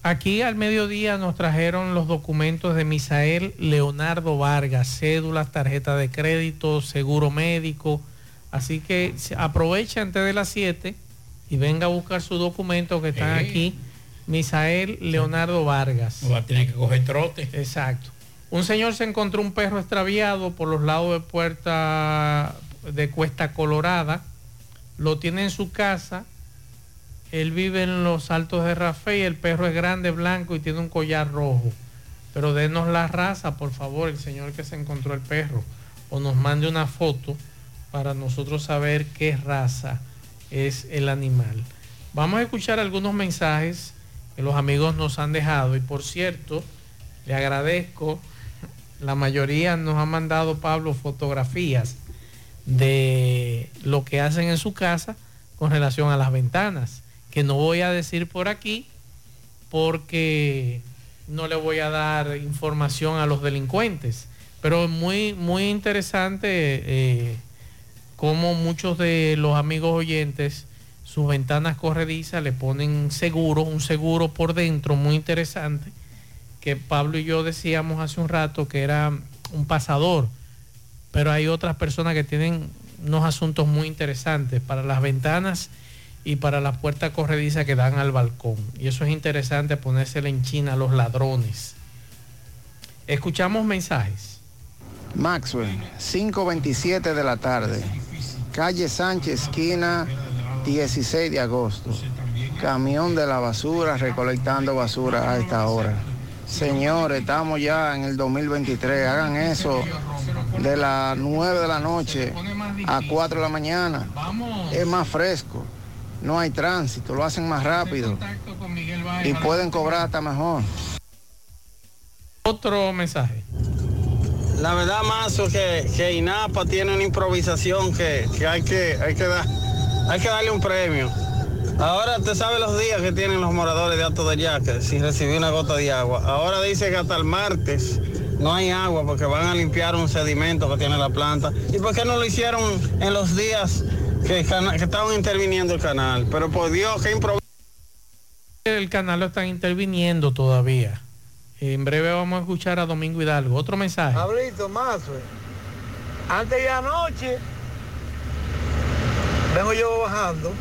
Aquí al mediodía nos trajeron los documentos de Misael Leonardo Vargas, cédulas, tarjeta de crédito, seguro médico. Así que aproveche antes de las 7 y venga a buscar sus documentos que están aquí. Misael Leonardo Vargas. Va a tener que coger trote. Exacto. Un señor se encontró un perro extraviado por los lados de Puerta de Cuesta Colorada. Lo tiene en su casa. Él vive en los Altos de Rafael. El perro es grande, blanco y tiene un collar rojo. Pero denos la raza, por favor, el señor que se encontró el perro. O nos mande una foto para nosotros saber qué raza es el animal. Vamos a escuchar algunos mensajes que los amigos nos han dejado. Y por cierto, le agradezco, la mayoría nos ha mandado Pablo fotografías de lo que hacen en su casa con relación a las ventanas, que no voy a decir por aquí porque no le voy a dar información a los delincuentes. Pero muy, muy interesante eh, cómo muchos de los amigos oyentes sus ventanas corredizas le ponen seguro, un seguro por dentro muy interesante, que Pablo y yo decíamos hace un rato que era un pasador, pero hay otras personas que tienen unos asuntos muy interesantes para las ventanas y para las puertas corredizas que dan al balcón. Y eso es interesante ponérsela en China a los ladrones. Escuchamos mensajes. Maxwell, 5.27 de la tarde. Calle Sánchez, esquina 16 de agosto. Camión de la basura recolectando basura a esta hora. Señores, estamos ya en el 2023. Hagan eso de las 9 de la noche a 4 de la mañana. Es más fresco. No hay tránsito. Lo hacen más rápido. Y pueden cobrar hasta mejor. Otro mensaje. La verdad, Mazo, que, que INAPA tiene una improvisación que, que hay que, hay que dar, hay que darle un premio. Ahora te sabe los días que tienen los moradores de Alto de Yaque sin recibir una gota de agua. Ahora dice que hasta el martes no hay agua porque van a limpiar un sedimento que tiene la planta. ¿Y por qué no lo hicieron en los días que, que estaban interviniendo el canal? Pero por Dios, qué improvisación. El canal lo están interviniendo todavía. En breve vamos a escuchar a Domingo Hidalgo. Otro mensaje. Pablito Mazo, antes de anoche vengo yo bajando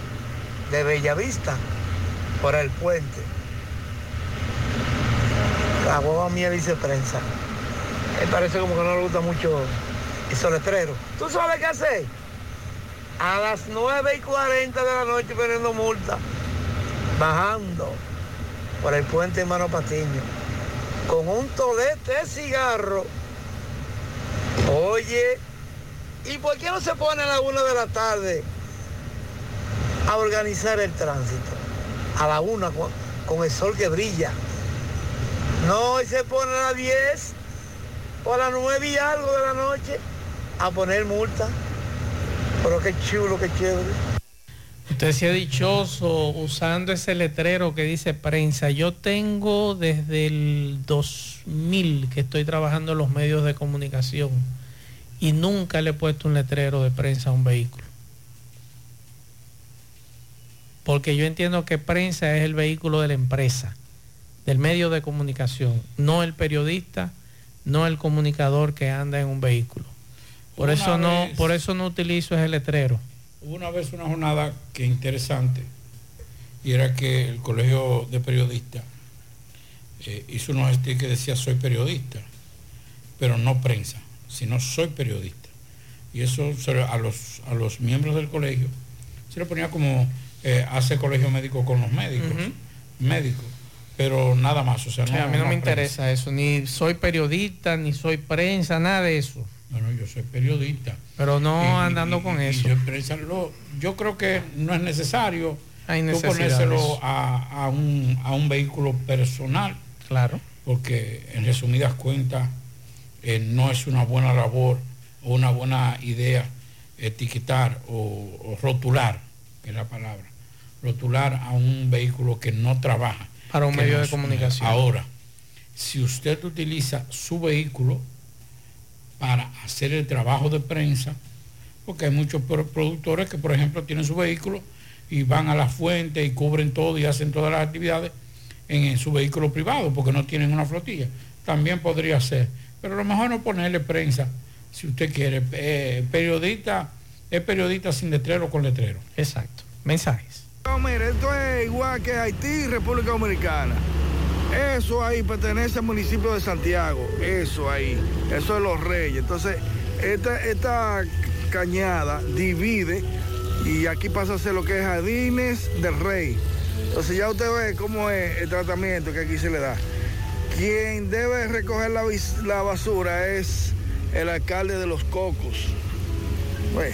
de Bellavista por el puente. La boba mía dice prensa. Me parece como que no le gusta mucho esos letreros. ¿Tú sabes qué hacer? A las 9 y 40 de la noche poniendo multa, bajando por el puente Hermano Patiño con un tolete de cigarro. Oye, ¿y por qué no se pone a la una de la tarde a organizar el tránsito? A la una con, el sol que brilla. No, y se pone a las 10 o a las 9 y algo de la noche a poner multa. Pero qué chulo, qué chévere. Usted se ha dichoso usando ese letrero que dice prensa. Yo tengo desde el 2000 que estoy trabajando en los medios de comunicación y nunca le he puesto un letrero de prensa a un vehículo. Porque yo entiendo que prensa es el vehículo de la empresa, del medio de comunicación, no el periodista, no el comunicador que anda en un vehículo. Por Una eso no, vez- por eso no utilizo ese letrero. Hubo una vez una jornada que interesante y era que el colegio de periodistas eh, hizo unos stickers que decía soy periodista, pero no prensa, sino soy periodista. Y eso a los, a los miembros del colegio se lo ponía como eh, hace colegio médico con los médicos, médicos, pero nada más. O sea, Sí, no, a mí no me prensa. interesa eso, ni soy periodista, ni soy prensa, nada de eso. Bueno, yo soy periodista. Pero no Y- andando y- con y eso. yo, prensa lo- yo creo que no es necesario Hay tú ponérselo a, a un, a un vehículo personal. Claro. Porque en resumidas cuentas eh, no es una buena labor o una buena idea etiquetar o, o rotular, que es la palabra, rotular a un vehículo que no trabaja. Para un medio de comunicación. Ahora, si usted utiliza su vehículo para hacer el trabajo de prensa, porque hay muchos pro- productores que, por ejemplo, tienen su vehículo y van a la fuente y cubren todo y hacen todas las actividades en, en su vehículo privado, porque no tienen una flotilla. También podría ser. Pero a lo mejor no ponerle prensa, si usted quiere. Eh, periodista, es periodista sin letrero con letrero. Exacto. Mensajes. No, mire, esto es igual que Haití República Dominicana. Eso ahí pertenece al municipio de Santiago. Eso ahí. Eso es Los Reyes. Entonces, esta, esta cañada divide y aquí pasa a ser lo que es Jardines del Rey. Entonces ya usted ve cómo es el tratamiento que aquí se le da. Quien debe recoger la, la basura es el alcalde de Los Cocos. Ve,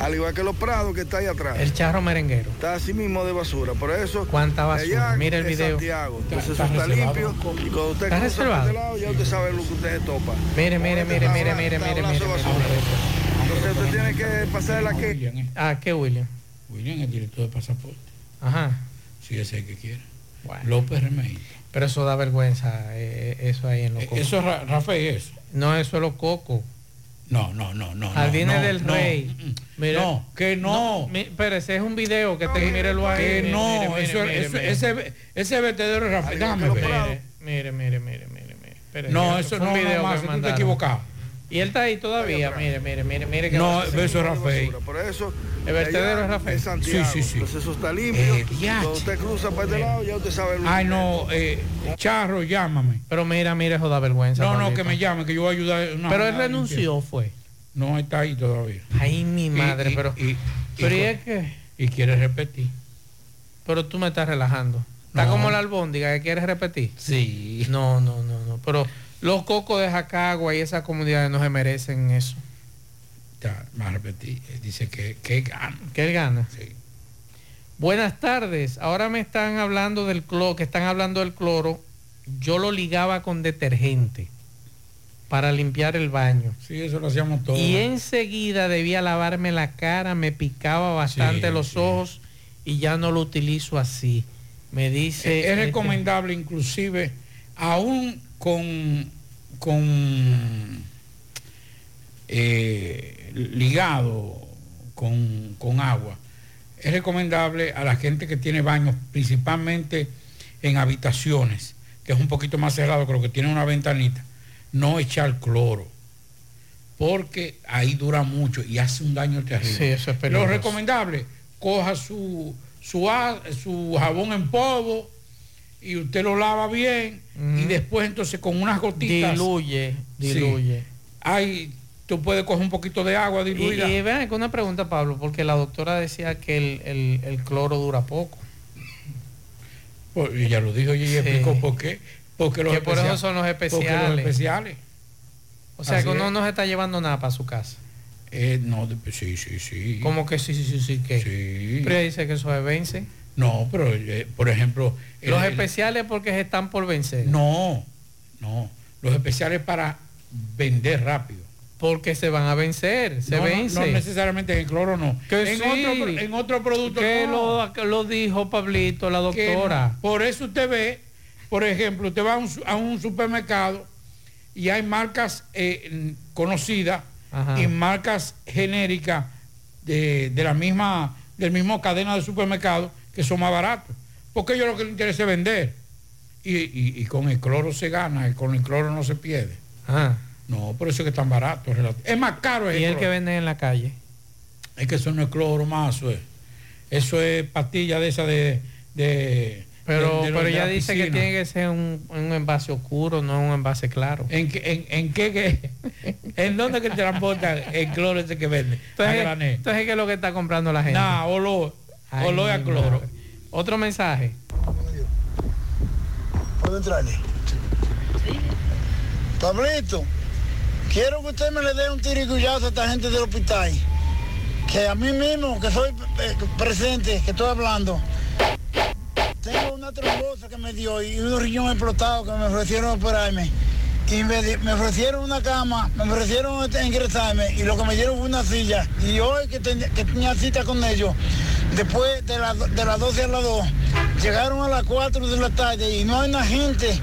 al igual que los prados que está ahí atrás. El charro merenguero. Está así mismo de basura, por eso. ¿Cuánta basura? Mira el video. Santiago. Entonces Está eso está reservado. limpio y cuando usted ¿Está por reservado? este lado ya usted sabe lo que usted se topa. Mire, mire, Este mire, mire, mire, mire, mire. Entonces usted tiene que pasar la que. Ah, ¿qué William? William es director de pasaporte. Ajá. Sí, ese es el que quiere. Bueno. López Remey. Pero eso da vergüenza, eh, eso ahí en los Eh, cocos. Eso es Ra- Rafael eso. No, eso es los cocos. No, no, no, no. Jardines no, del no. Rey. Mira. No, que no. mi- pero ese es un video que te mírelo ahí. Que Mire, no, mire, eso, mire, eso- ese, ese vertedero es Rafael. Mire, mire, mire, mire, mire. No, eso un no, no, video más, que tú te equivocado. Y él está ahí todavía, mire, mire, mire, mire. que No, eso es Rafael. Por eso. El vertedero es Rafael. Santiago. Sí, sí, sí. Entonces eso está limpio. Eh, cuando usted cruza por este lado ya usted sabe lo Ay, no, eh, Charro, llámame. Pero mira, mira, eso da vergüenza. No, no, que me llame, que yo voy a ayudar. Pero él renunció, fue. No, está ahí todavía. Ay, mi madre, Y- pero. y- pero y- y es que. Y quiere repetir. Pero tú me estás relajando. Está No. como la albóndiga que quieres repetir. Sí. No, no, no, no. Pero los cocos de Jacagua y esas comunidades no se merecen eso. Ya, va a repetir. Eh, Dice que, que gana. Que él gana. Sí. Buenas tardes. Ahora me están hablando del cloro, que están hablando del cloro. Yo lo ligaba con detergente para limpiar el baño. Sí, eso lo hacíamos todos. Y enseguida debía lavarme la cara, me picaba bastante Sí, los sí. ojos y ya no lo utilizo así. Me dice... es este- recomendable inclusive aún con con eh, ligado con, con agua es recomendable a la gente que tiene baños principalmente en habitaciones que es un poquito más cerrado que lo que tiene una ventanita no echar cloro porque ahí dura mucho y hace un daño terrible. Sí, eso es lo recomendable coja su su, su jabón en polvo y usted lo lava bien y después entonces con unas gotitas Diluye, Sí. diluye. Ahí tú puedes coger un poquito de agua Y, diluida. y vean, con una pregunta, Pablo, porque la doctora decía que el, el- el cloro dura poco. Pues, ella lo dijo y ella Sí. explicó por qué. Porque los Que por eso son los porque especiales. los especiales. O sea Así que uno es. no se está llevando nada para su casa. Eh, no, sí, sí, sí. ¿Cómo que sí, sí, sí, sí? ¿qué? Sí. Pero ella dice que eso se vence. No, pero eh, por ejemplo. el- Los especiales porque se están por vencer. No, no. Los especiales para vender rápido. Porque se van a vencer, se no, no- vence. No, necesariamente en el cloro no. Que en, sí. otro, pro- en otro producto que no. lo, dijo Pablito, la doctora. Por eso usted ve, por ejemplo, usted va a un, su- a un supermercado y hay marcas eh, conocidas Ajá. y marcas genéricas de, de la misma del mismo cadena de supermercado que son más baratos. Porque a ellos lo que les interesa es vender. Y, y- y con el cloro se gana, y con el cloro no se pierde. Ah. No, por eso es que es tan barato. relati- Es más caro el Y el cloro. que venden en la calle. Es que eso no es cloro más, eso es. Eso es pastilla de esa de. de Pero, de- de- pero la dice que tiene que ser un, un envase oscuro, no un envase claro. ¿En qué, en, en qué, qué- en dónde que transportan el cloro ese que vende? Entonces, entonces ¿qué es lo que está comprando la gente? Nah, olor, Ay, olor a cloro. madre. Otro mensaje. ¿Puedo entrarle? Pablito, quiero que usted me le dé un tiricullazo a esta gente del hospital. Que a mí mismo, que soy eh, presente, que estoy hablando, tengo una trombosa que me dio y unos riñones explotados que me ofrecieron operarme. Y me, ofrecieron una cama, me ofrecieron este, ingresarme y lo que me dieron fue una silla. Y hoy que, ten- que tenía cita con ellos, después de, la- de las 12 a las 2, llegaron a las 4 de la tarde y no hay una gente,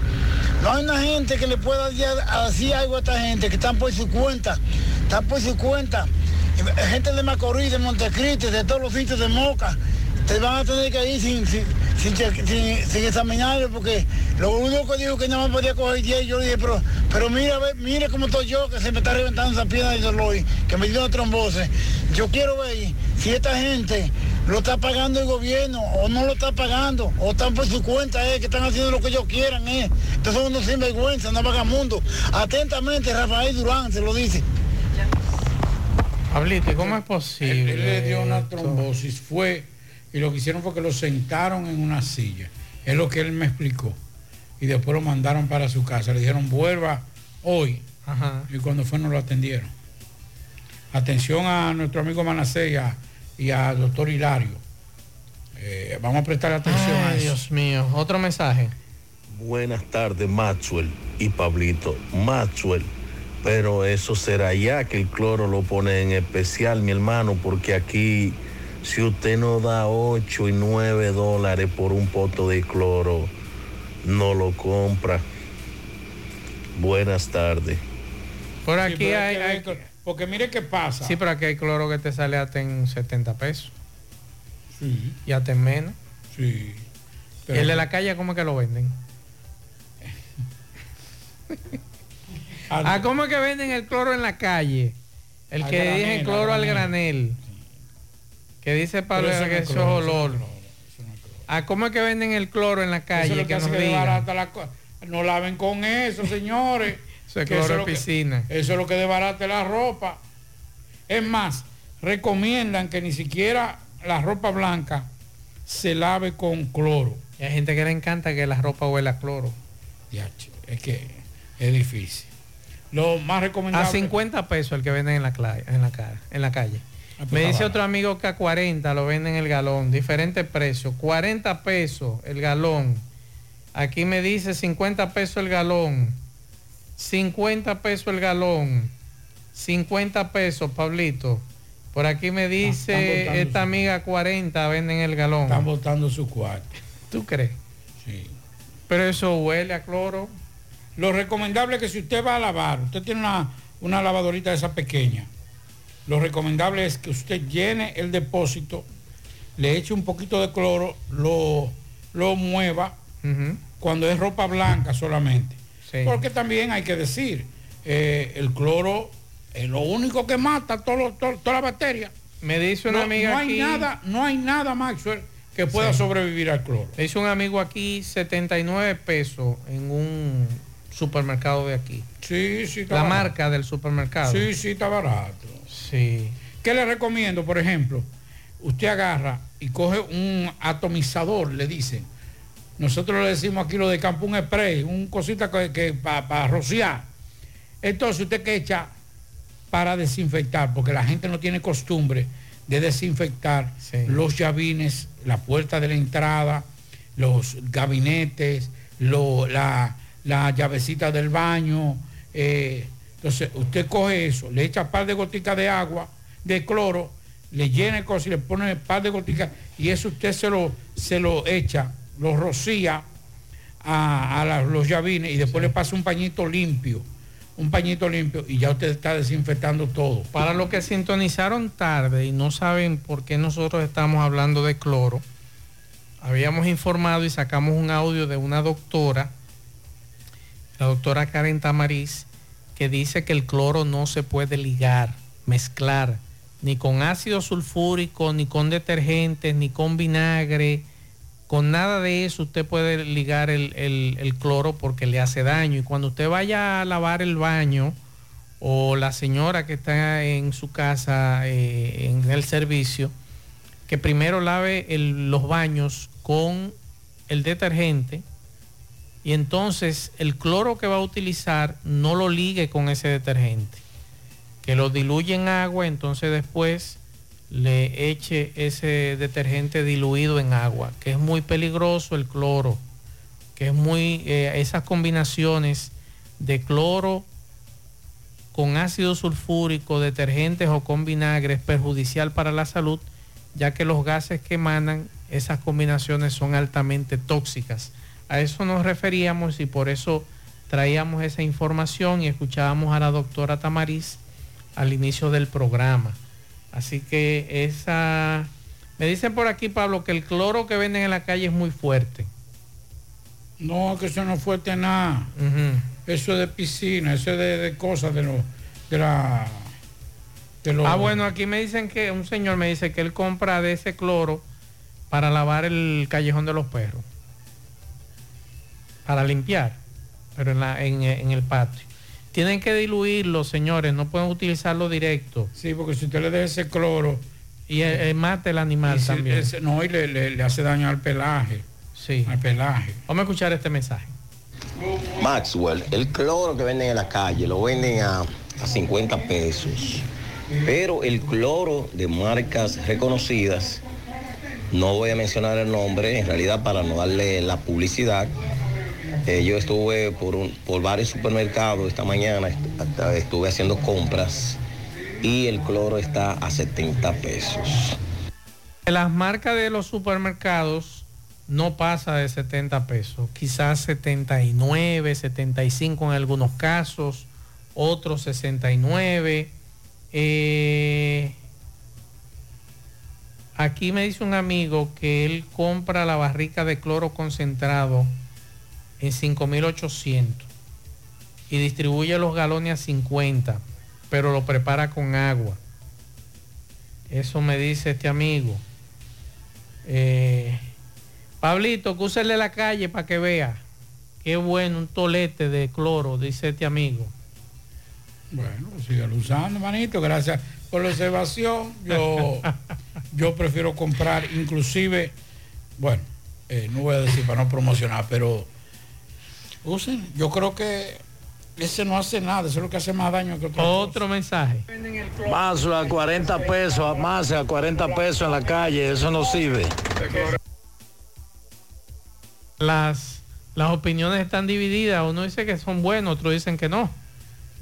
no hay una gente que le pueda decir algo a esta gente, que están por su cuenta, están por su cuenta. Y Gente de Macorís, de Montecristi, de todos los sitios de Moca, te van a tener que ir sin, sin, sin, che- sin- sin examinarlo porque lo único que dijo que nada más podía coger 10, yo le dije, pero, pero mira, ve, mire cómo estoy yo, que se me está reventando esa pierna de dolor, que me dio una trombose. Yo quiero ver si esta gente lo está pagando el gobierno o no lo está pagando, o están por su cuenta, eh, que están haciendo lo que ellos quieran. Eh. Entonces son unos sinvergüenza, no vagamundo. Atentamente, Rafael Durán se lo dice. Pablito, ¿y cómo es posible? él le dio una trombosis, fue, y lo que hicieron fue que lo sentaron en una silla. Es lo que él me explicó. Y después lo mandaron para su casa. Le dijeron, vuelva hoy. Ajá. Y cuando fue no lo atendieron. Atención a nuestro amigo Manacé y a- y al doctor Hilario. Eh, vamos a prestar atención a Ay, eso. Dios mío, otro mensaje. Buenas tardes, Maxwell y Pablito. Maxwell, pero eso será ya que el cloro lo pone en especial, mi hermano, porque aquí, si usted no da 8 y 9 dólares por un poto de cloro, no lo compra. Buenas tardes. Por aquí pero hay, Porque mire qué pasa. Sí, pero aquí hay cloro que te sale hasta en 70 pesos. Sí. Y hasta en menos. Sí. ¿Y el de la calle cómo es que lo venden? ah, ¿cómo es que venden el cloro en la calle? El que al cloro al granel. Que dice Pablo eso que es eso es cloro, eso no es olor. Ah, ¿cómo es que venden el cloro en la calle? Eso es que, nos que desbarata la No laven con eso, señores. Eso es cloro que- piscina. eso es lo que desbarate la ropa. Es más, recomiendan que ni siquiera la ropa blanca se lave con cloro. Y hay gente que le encanta que la ropa huela a cloro. Diache, es que es difícil. Lo más recomendable. A 50 pesos el que venden en la, en la, cara, en la calle. Ah, pues Me dice otro amigo que a 40 lo venden el galón, diferentes precios. 40 pesos el galón. Aquí me dice 50 pesos el galón. 50 pesos el galón. 50 pesos, Pablito. Por aquí me dice esta amiga 40 venden el galón. Están botando su cuarto. ¿Tú crees? Sí. Pero eso huele a cloro. Lo recomendable es que si usted va a lavar, usted tiene una, una lavadorita de esa pequeña, lo recomendable es que usted llene el depósito, le eche un poquito de cloro, lo, lo mueva cuando es ropa blanca solamente. Sí. Porque también hay que decir, eh, el cloro es lo único que mata todo todo- toda la bacteria. Me dice una no, amiga no hay aquí- nada, no hay nada, Maxwell, que pueda Sí. sobrevivir al cloro. Me hizo un amigo aquí 79 pesos en un supermercado de aquí. Sí, sí, está La barato. marca del supermercado. Sí, sí, está barato. Sí. ¿Qué le recomiendo, por ejemplo? Usted agarra y coge un atomizador, le dicen. Nosotros le decimos aquí lo de campo un spray, un cosita que, para rociar. Entonces usted que echa para desinfectar, porque la gente no tiene costumbre de desinfectar los llavines, la puerta de la entrada, los gabinetes, lo- la, la llavecita del baño. eh, entonces usted coge eso, le echa un par de goticas de agua, de cloro, le llena el coso y le pone un par de goticas y eso usted se lo, se lo echa, lo rocía a, a la- los llavines y después le pasa un pañito limpio, un pañito limpio y ya usted está desinfectando todo. Para los que sintonizaron tarde y no saben por qué nosotros estamos hablando de cloro, habíamos informado y sacamos un audio de una doctora, la doctora Karen Tamariz, que dice que el cloro no se puede ligar, mezclar, ni con ácido sulfúrico, ni con detergentes, ni con vinagre. Con nada de eso usted puede ligar el, el- cloro porque le hace daño. Y cuando usted vaya a lavar el baño o la señora que está en su casa eh, en el servicio, que primero lave los baños con el detergente y entonces el cloro que va a utilizar no lo ligue con ese detergente. Que lo diluye en agua, entonces después le eche ese detergente diluido en agua, que es muy peligroso el cloro, que es muy, eh, esas combinaciones de cloro con ácido sulfúrico, detergentes o con vinagre es perjudicial para la salud, ya que los gases que emanan, esas combinaciones son altamente tóxicas. A eso nos referíamos y por eso traíamos esa información y escuchábamos a la doctora Tamariz al inicio del programa. Así que esa... Me dicen por aquí, Pablo, que el cloro que venden en la calle es muy fuerte. No, que eso no es fuerte nada. Eso es de piscina, eso es de, de cosas de los de la de los- Ah, bueno, aquí me dicen que un señor me dice que él compra de ese cloro para lavar el callejón de los perros. Para limpiar, pero en, la- en, en el patio. Tienen que diluirlo, señores, no pueden utilizarlo directo. Sí, porque si usted le da ese cloro... Y eh, eh, mata el animal y si también. ese- no, y le, le- le hace daño al pelaje. Sí. Al pelaje. Vamos a escuchar este mensaje. Maxwell, el cloro que venden en la calle lo venden a, a 50 pesos. Pero el cloro de marcas reconocidas, no voy a mencionar el nombre, en realidad para no darle la publicidad. Eh, yo estuve por, un- por varios supermercados esta mañana, estuve haciendo compras y el cloro está a 70 pesos. Las marcas de los supermercados no pasa de 70 pesos, quizás 79, 75 en algunos casos, otros 69. Eh, aquí me dice un amigo que él compra la barrica de cloro concentrado en 5800 y distribuye los galones a 50, pero lo prepara con agua. Eso me dice este amigo. Eh, Pablito, que úsele la calle para que vea. Qué bueno, un tolete de cloro, dice este amigo. Bueno, sígalo usando, manito. Gracias por la observación. Yo, yo prefiero comprar, inclusive, bueno, eh, no voy a decir para no promocionar, pero usen. Yo creo que ese no hace nada, eso es lo que hace más daño que otra Otro mensaje. Más a 40 pesos, más a 40 pesos en la calle, eso no sirve. Las, las opiniones están divididas. Uno dice que son buenos, otros dicen que no.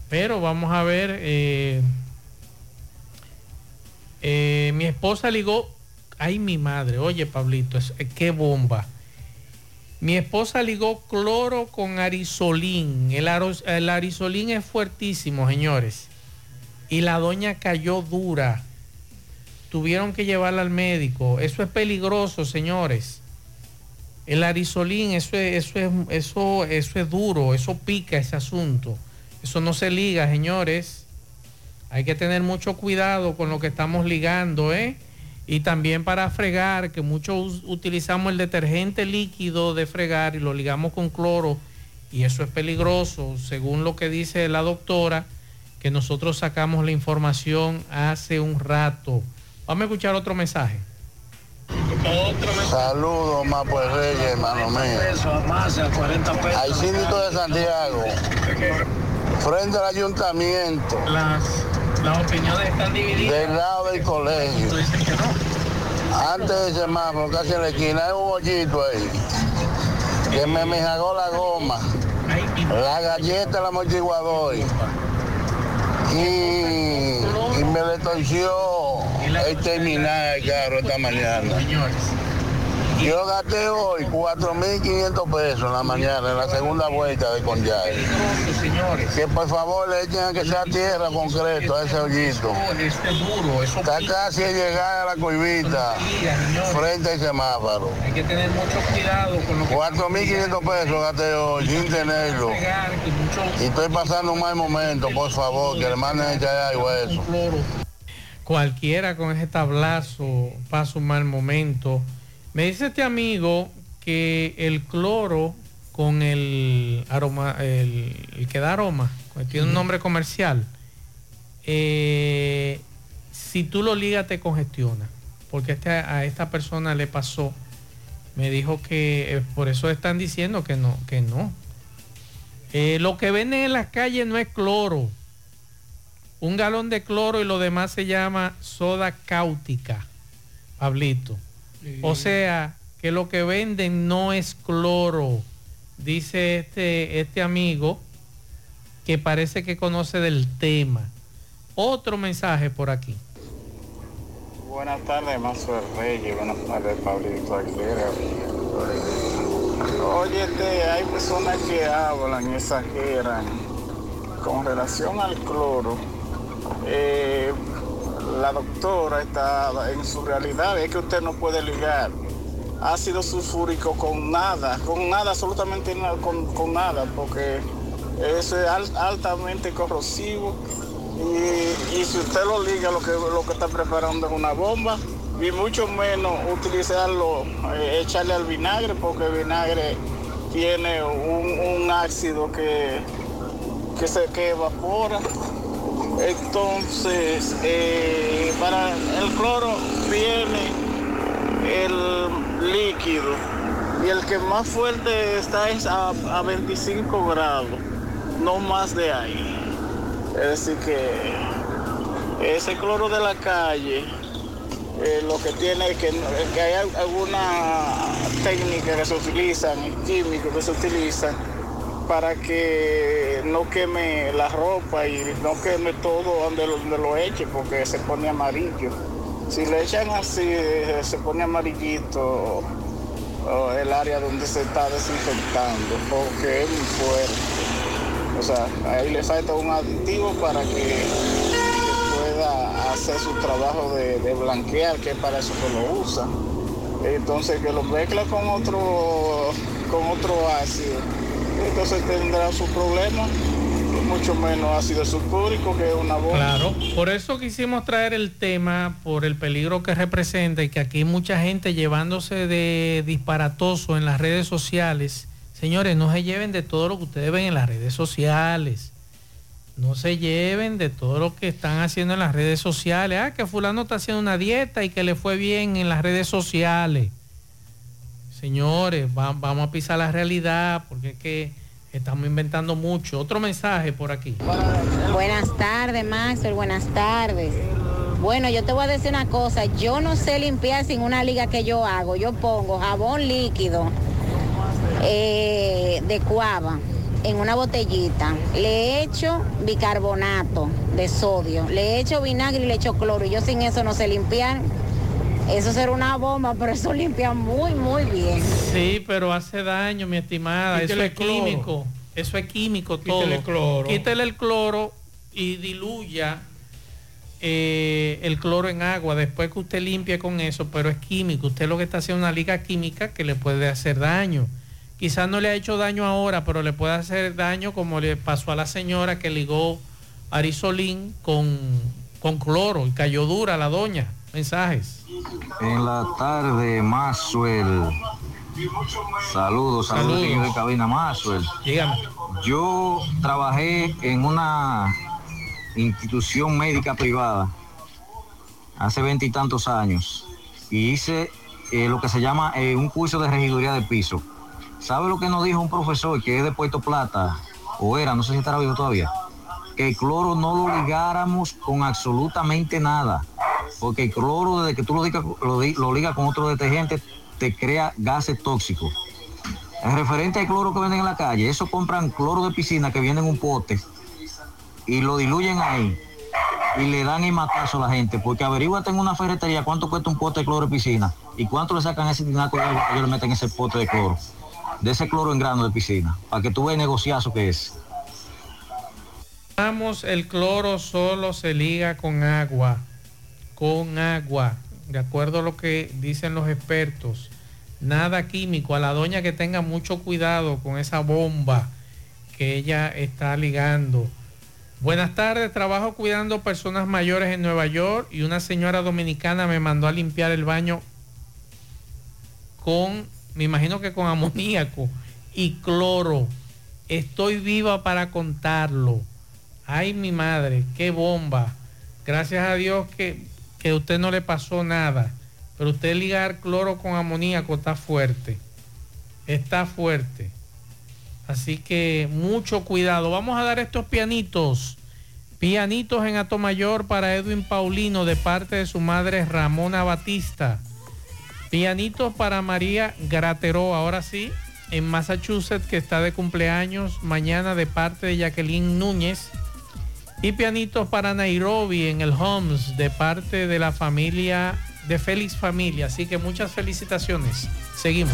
Pero vamos a ver. eh, eh, mi esposa ligó. Ay, mi madre. Oye, Pablito, es, qué bomba. Mi esposa ligó cloro con arisolín. El, aro- el arisolín es fuertísimo, señores. Y la doña cayó dura. Tuvieron que llevarla al médico. Eso es peligroso, señores. El arisolín, eso es, eso es, eso, eso es duro, eso pica ese asunto. Eso no se liga, señores. Hay que tener mucho cuidado con lo que estamos ligando, ¿eh? Y también para fregar, que muchos utilizamos el detergente líquido de fregar y lo ligamos con cloro. Y eso es peligroso, según lo que dice la doctora, que nosotros sacamos la información hace un rato. Vamos a escuchar otro mensaje. Saludos, Mapo de Reyes, hermano mío. Al síndico de Santiago, frente al ayuntamiento. Las, las opiniones están divididas. Del lado del colegio. Antes de semáforo, casi en la esquina, hay un hoyito ahí. Que me mejagó la goma, la galleta, el amortiguador. Y, y me le torció el terminal del carro esta mañana. Yo gasté hoy 4.500 pesos en la mañana, en la segunda vuelta de Conyay. Que por favor le echen que sea tierra concreto a ese hoyito. Está casi a llegar a la curvita, frente al semáforo. Hay que tener mucho cuidado con lo que 4.500 pesos gasté hoy sin tenerlo. Y estoy pasando un mal momento, por favor, que le manden a echar agua a eso. cualquiera con ese tablazo pasa un mal momento. Me dice este amigo que el cloro con el aroma, el, el que da aroma, tiene un nombre comercial, eh, si tú lo ligas te congestiona. Porque este- a esta persona le pasó. Me dijo que eh, por eso están diciendo que no, que no. Eh, lo que venden en las calles no es cloro. Un galón de cloro y lo demás se llama soda cáustica, Pablito. O sea, que lo que venden no es cloro, dice este, este amigo que parece que conoce del tema. Otro mensaje por aquí. Buenas tardes, Mazo Reyes. Buenas tardes, Pablito Aguilera. Oye, este, hay personas que hablan y exageran con relación al cloro. eh, la doctora está en su realidad, es que usted no puede ligar ácido sulfúrico con nada, con nada, absolutamente nada, con, nada, porque eso es al- altamente corrosivo y, y si usted lo liga, lo que, lo que está preparando es una bomba y mucho menos utilizarlo, eh, echarle al vinagre, porque el vinagre tiene un, un ácido que, que se que evapora. Entonces, eh, para el cloro viene el líquido y el que más fuerte está es a, a 25 grados, no más de ahí. Es decir que Ese cloro de la calle, eh, lo que tiene es que, que hay al- alguna técnica que se utilizan, químicos que se utilizan para que no queme la ropa y no queme todo donde lo, donde lo eche porque se pone amarillo. Si le echan así, eh, se pone amarillito el área donde se está desinfectando porque es muy fuerte. O sea, ahí le falta un aditivo para que, que pueda hacer su trabajo de, de blanquear, que es para eso que lo usa. Entonces que lo mezcla con otro, con otro ácido. Entonces tendrá su problema, mucho menos ácido sulfúrico que una bomba. Claro, por eso quisimos traer el tema, por el peligro que representa y que aquí mucha gente llevándose de disparatoso en las redes sociales. Señores, no se lleven de todo lo que ustedes ven en las redes sociales. No se lleven de todo lo que están haciendo en las redes sociales. Ah, que fulano está haciendo una dieta y que le fue bien en las redes sociales. Señores, va- vamos a pisar la realidad porque es que estamos inventando mucho. Otro mensaje por aquí. Buenas tardes, Maxwell, buenas tardes. Bueno, yo te voy a decir una cosa, yo no sé limpiar sin una liga que yo hago. Yo pongo jabón líquido eh, de cuava en una botellita, le echo bicarbonato de sodio, le echo vinagre y le echo cloro. Y yo sin eso no sé limpiar. Eso será una bomba, pero eso limpia muy, muy bien. Sí, pero hace daño, mi estimada. Quítele eso es cloro. químico. Eso es químico todo. Quítele cloro. Quítele el cloro y diluya eh, el cloro en agua después que usted limpie con eso, pero es químico. Usted lo que está haciendo es una liga química que le puede hacer daño. Quizás no le ha hecho daño ahora, pero le puede hacer daño como le pasó a la señora que ligó arisolín con, con cloro y cayó dura la doña. Mensajes. En la tarde, Maxwell. Saludos, saludos, Saludos. de cabina Maxwell. Dígame. Yo trabajé en una institución médica privada hace veintitantos años y hice eh, lo que se llama eh, un curso de regiduría de piso. ¿Sabe lo que nos dijo un profesor que es de Puerto Plata? O era, no sé si estará vivo todavía. Que el cloro no lo ligáramos con absolutamente nada. Porque el cloro, desde que tú lo ligas, lo, lo con otro detergente, te crea gases tóxicos. En referente al cloro que venden en la calle, eso compran cloro de piscina que viene en un pote y lo diluyen ahí y le dan el matazo a la gente, porque averíguate en una ferretería cuánto cuesta un pote de cloro de piscina y cuánto le sacan ese tinaco de agua que ellos le meten ese pote de cloro, de ese cloro en grano de piscina, para que tú veas el negociazo que es. Vamos, el cloro solo se liga con agua, con agua, de acuerdo a lo que dicen los expertos. Nada químico. A la doña que tenga mucho cuidado con esa bomba que ella está ligando. Buenas tardes, trabajo cuidando personas mayores en Nueva York y una señora dominicana me mandó a limpiar el baño con, me imagino que con amoníaco y cloro. Estoy viva para contarlo. Ay, mi madre, qué bomba. Gracias a Dios que, que a usted no le pasó nada. Pero usted ligar cloro con amoníaco está fuerte. Está fuerte. Así que mucho cuidado. Vamos a dar estos pianitos. Pianitos en Atomayor para Edwin Paulino de parte de su madre Ramona Batista. Pianitos para María Grateró, ahora sí, en Massachusetts, que está de cumpleaños mañana de parte de Jacqueline Núñez. Y pianitos para Nairobi en el Homes de parte de la familia de Félix Familia. Así que muchas felicitaciones. Seguimos.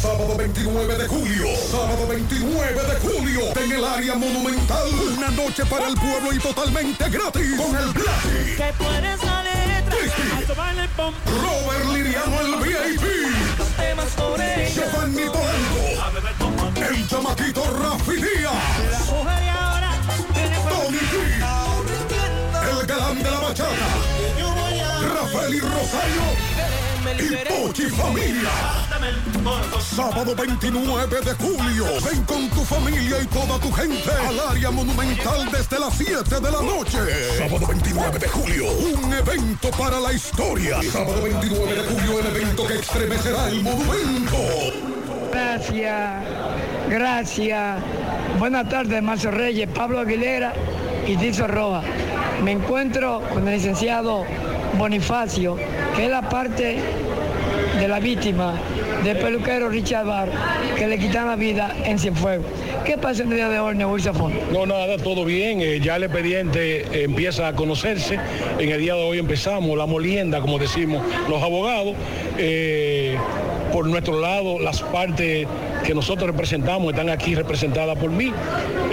Sábado 29 de julio. Sábado 29 de julio. En el área monumental. Una noche para el pueblo y totalmente gratis. Con el Blacky. Que puedes la letra. Robert Liriano el VIP. Los temas sobre ella. Giovanni Polanco. El chamaquito Rafi Díaz. Tony G. El galán de la bachata. Rafael y Rosario. Y Pochi Familia. Sábado 29 de julio. Ven con tu familia y toda tu gente al área monumental desde las 7 de la noche. Sábado 29 de julio. Un evento para la historia. Sábado 29 de julio, el evento que estremecerá el monumento. Gracias, gracias. Buenas tardes, Marcio Reyes, Pablo Aguilera y Tizo Roja. Me encuentro con el licenciado Bonifacio, es la parte de la víctima del peluquero Richard Barr, que le quitan la vida en Cienfuegos. ¿Qué pasa en el día de hoy, Zafón? No, nada, todo bien. eh, ya el expediente eh, empieza a conocerse. En el día de hoy empezamos la molienda, como decimos los abogados. Eh, por nuestro lado, las partes que nosotros representamos están aquí representadas por mí,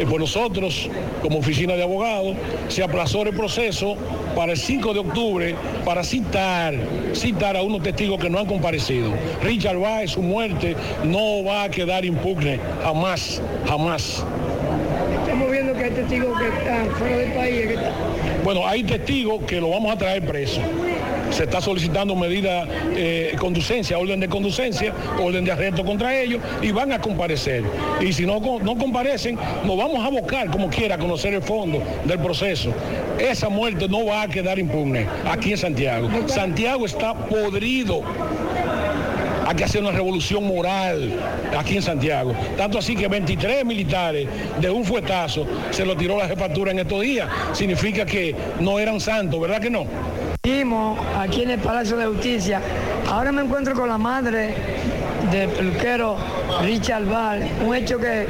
por nosotros, como oficina de abogados. Se aplazó el proceso para el 5 de octubre para citar, citar a unos testigos que no han comparecido. Richard Baez, su muerte no va a quedar impugne, jamás, jamás. Estamos viendo que hay testigos que están fuera del país. que Bueno, hay testigos que lo vamos a traer preso. Se está solicitando medida eh, conducencia, orden de conducencia, orden de arresto contra ellos y van a comparecer. Y si no, no comparecen, nos vamos a abocar como quiera a conocer el fondo del proceso. Esa muerte no va a quedar impune aquí en Santiago. Santiago está podrido. Hay que hacer una revolución moral aquí en Santiago. Tanto así que 23 militares de un fuetazo se lo tiró la jefatura en estos días. Significa que no eran santos, ¿verdad que no? Seguimos aquí en el Palacio de Justicia. Ahora me encuentro con la madre del peluquero Richard Val, un hecho que,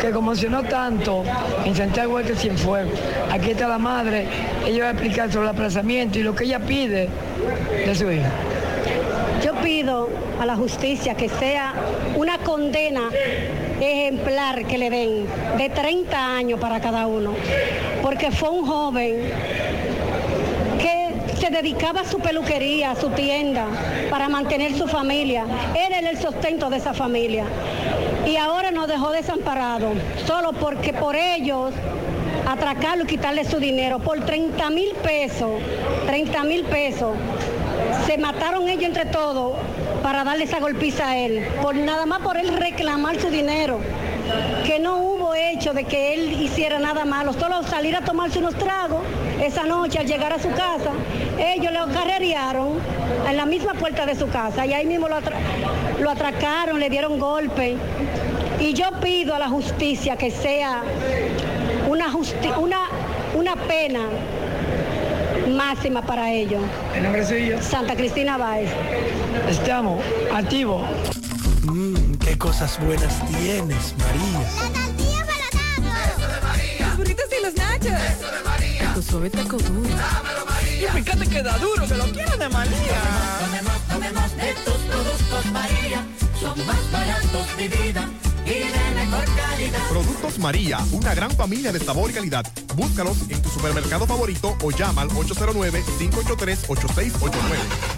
que conmocionó tanto en Santiago este Cienfuegos. Aquí está la madre, ella va a explicar sobre el aplazamiento y lo que ella pide de su hija. Yo pido a la justicia que sea una condena ejemplar que le den de 30 años para cada uno, porque fue un joven se dedicaba a su peluquería, a su tienda, para mantener su familia. Era el sustento de esa familia. Y ahora nos dejó desamparados, solo porque por ellos atracarlo y quitarle su dinero por 30 mil pesos, 30 mil pesos. Se mataron ellos entre todos para darle esa golpiza a él, por nada más por él reclamar su dinero. Que no hecho de que él hiciera nada malo, solo salir a tomarse unos tragos esa noche al llegar a su casa. Ellos lo carrerearon en la misma puerta de su casa y ahí mismo lo, atra- lo atracaron, le dieron golpe. Y yo pido a la justicia que sea una, justi- una, una pena máxima para ellos. ¿El nombre suyo? Santa Cristina Báez. Estamos activos. Mmm, qué cosas buenas tienes, María. Los nachos. Eso de María. Tu suave taco duro. Y fíjate que da duro, que lo quiero de María. Tomemos, tomemos de tus productos María. Son más baratos de vida y de mejor calidad. Productos María, una gran familia de sabor y calidad. Búscalos en tu supermercado favorito o llama al 809-583-8689.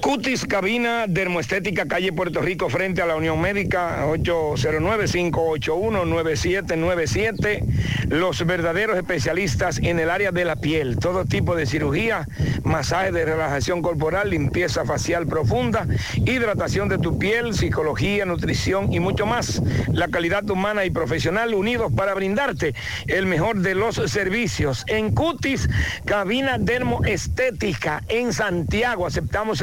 Cutis Cabina Dermoestética, calle Puerto Rico, frente a la Unión Médica, 809-581-9797. Los verdaderos especialistas en el área de la piel, todo tipo de cirugía, masaje de relajación corporal, limpieza facial profunda, hidratación de tu piel, psicología, nutrición y mucho más. La calidad humana y profesional unidos para brindarte el mejor de los servicios. En Cutis, Cabina Dermoestética, en Santiago, aceptamos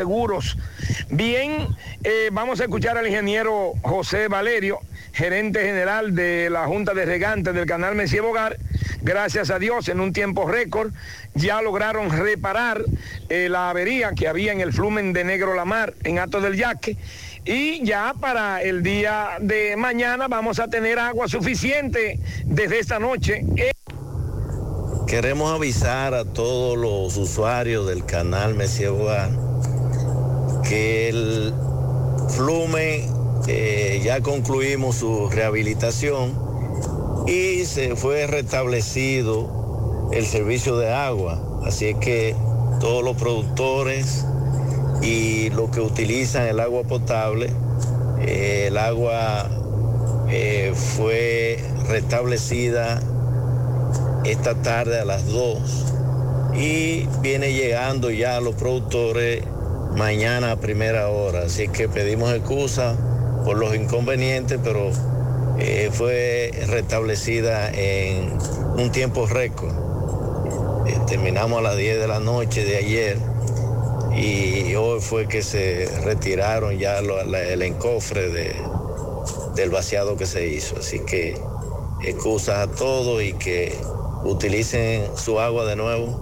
Bien, eh, vamos a escuchar al ingeniero José Valerio, gerente general de la Junta de Regantes del Canal Mesía Bogar, Gracias a Dios, en un tiempo récord, ya lograron reparar eh, la avería que había en el flumen de Negro La Mar, en Ato del Yaque. Y ya para el día de mañana vamos a tener agua suficiente desde esta noche. Eh, Queremos avisar a todos los usuarios del canal Mesía Bogar que el flumen eh, ya concluimos su rehabilitación y se fue restablecido el servicio de agua. Así es que todos los productores y los que utilizan el agua potable, eh, el agua eh, fue restablecida esta tarde a las 2 y viene llegando ya a los productores mañana a primera hora. Así que pedimos excusa por los inconvenientes, pero eh, fue restablecida en un tiempo récord. Eh, terminamos a las 10 de la noche de ayer y hoy fue que se retiraron ya el encofre de- del vaciado que se hizo. Así que excusas a todos y que utilicen su agua de nuevo.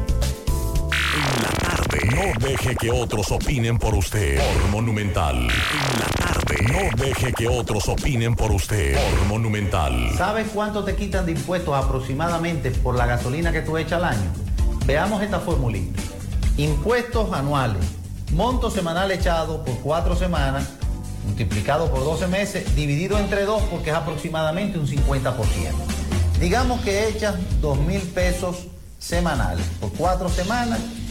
No deje que otros opinen por usted. Por Monumental. En la tarde. No deje que otros opinen por usted. Por Monumental. ¿Sabes cuánto te quitan de impuestos aproximadamente por la gasolina que tú echas al año? Veamos esta formulita. Impuestos anuales. Monto semanal echado por cuatro semanas, multiplicado por 12 meses, dividido entre dos porque es aproximadamente un 50%. Digamos que echas 2 mil pesos semanales por cuatro semanas,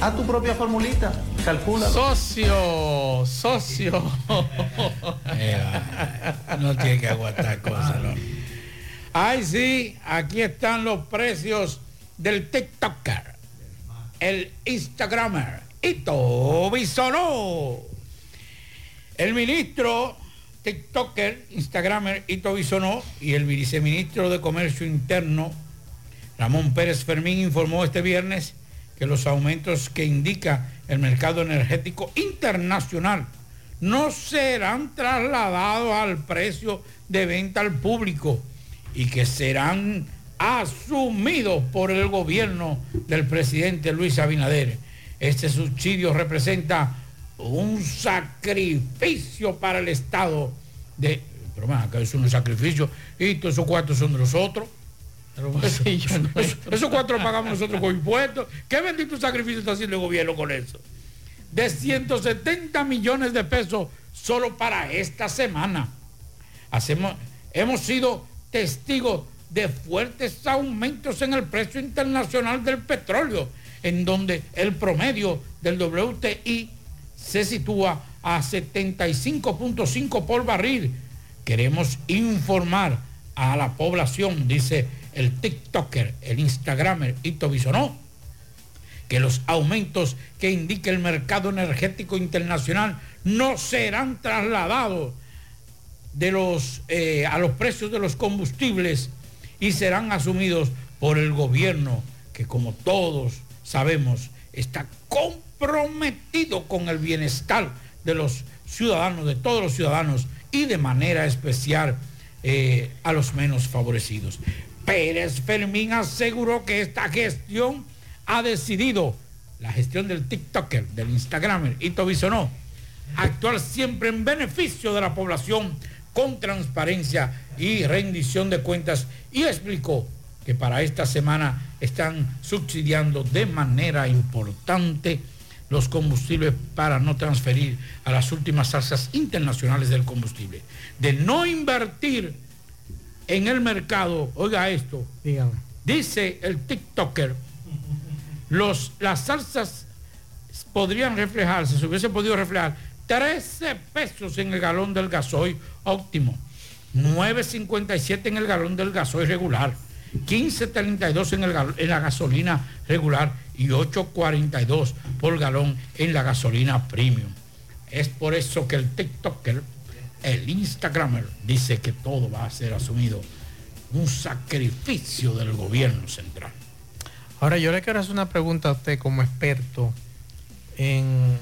Haz tu propia formulita, calcula. Socio, socio. No tiene que aguantar cosas, ¿no? Ay, sí, aquí están los precios del TikToker, el Instagramer, Ito Bisonó. El ministro TikToker, Instagramer, Ito Bisonó y el viceministro de Comercio Interno, Ramón Pérez Fermín, informó este viernes que los aumentos que indica el mercado energético internacional no serán trasladados al precio de venta al público y que serán asumidos por el gobierno del presidente Luis Abinader. Este subsidio representa un sacrificio para el Estado de... Pero bueno, acá es un sacrificio y todos esos cuatro son de Eso- eso- esos cuatro pagamos nosotros con impuestos. ¿Qué bendito sacrificio está haciendo el gobierno con eso? De 170 millones de pesos solo para esta semana. Hacemos, hemos sido testigos de fuertes aumentos en el precio internacional del petróleo, en donde el promedio del WTI se sitúa a 75.5 por barril. Queremos informar a la población, dice el TikToker, el Instagramer Ito Bisonó, que los aumentos que indica el mercado energético internacional no serán trasladados de los, eh, a los precios de los combustibles y serán asumidos por el gobierno que como todos sabemos está comprometido con el bienestar de los ciudadanos, de todos los ciudadanos y de manera especial eh, a los menos favorecidos. Pérez Fermín aseguró que esta gestión ha decidido, la gestión del TikToker, del Instagramer, Ito Bisonó, actuar siempre en beneficio de la población con transparencia y rendición de cuentas y explicó que para esta semana están subsidiando de manera importante los combustibles para no transferir a las últimas tasas internacionales del combustible. De no invertir en el mercado, oiga esto, dice el TikToker, los, las salsas podrían reflejarse, se hubiese podido reflejar 13 pesos en el galón del gasoil óptimo, 9.57 en el galón del gasoil regular, 15.32 en, el en la gasolina regular y 8.42 por galón en la gasolina premium. Es por eso que el TikToker, el Instagramer, dice que todo va a ser asumido un sacrificio del gobierno central. Ahora yo le quiero hacer una pregunta a usted como experto en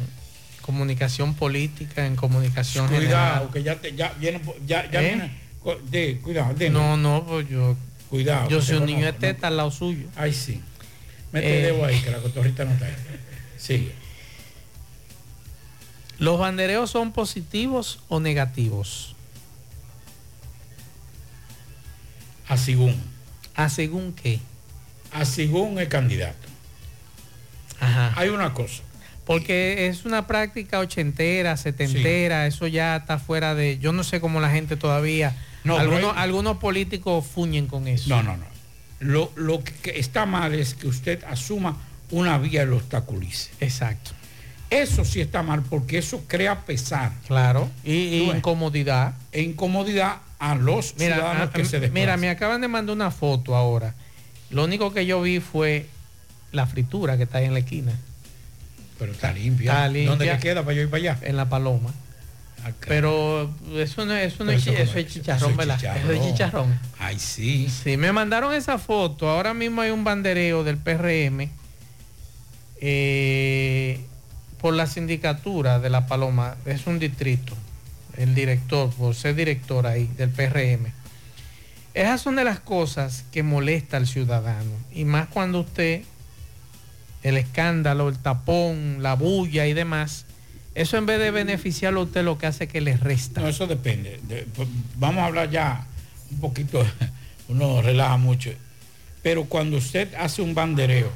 comunicación política, en comunicación Cuidado, general. que ya, te, ya viene, ya, ya ¿Eh? viene, de, cuidado, de, No, no, pues yo. Cuidado. Yo soy un niño de conozco, teta al lado suyo. Ay, sí. Mete el Eh, dedo ahí, que la cotorrita no está ahí. Sigue. ¿Los bandereos son positivos o negativos? A según. ¿A según qué? A según el candidato. Ajá. Hay una cosa. Porque es una práctica ochentera, setentera, eso ya está fuera de... Yo no sé cómo la gente todavía... No, algunos, hay- algunos políticos fuñen con eso. No, no, no. Lo, lo que que está mal es que usted asuma una vía y lo obstaculice. Exacto. Eso sí está mal porque eso crea pesar. Claro. Y, incomodidad. E incomodidad a los ciudadanos ah, que se desplazan. mira, me acaban de mandar una foto ahora. Lo único que yo vi fue la fritura que está ahí en la esquina. Pero está limpia. Está limpia. ¿Dónde le queda para yo ir para allá? En la paloma. Pero eso no, eso no Pero es, eso no eso es es- chicharrón, eso es ¿verdad? chicharrón. Eso es chicharrón. Ay, sí. Sí, me mandaron esa foto. Ahora mismo hay un bandereo del PRM eh, por la sindicatura de La Paloma. Es un distrito. El director, por ser director ahí del PRM. Esas son de las cosas que molesta al ciudadano. Y más cuando usted, el escándalo, el tapón, la bulla y demás, eso en vez de beneficiarlo a usted lo que hace es que le resta. No, eso depende. De- pues, vamos a hablar ya un poquito, uno relaja mucho. Pero cuando usted hace un bandereo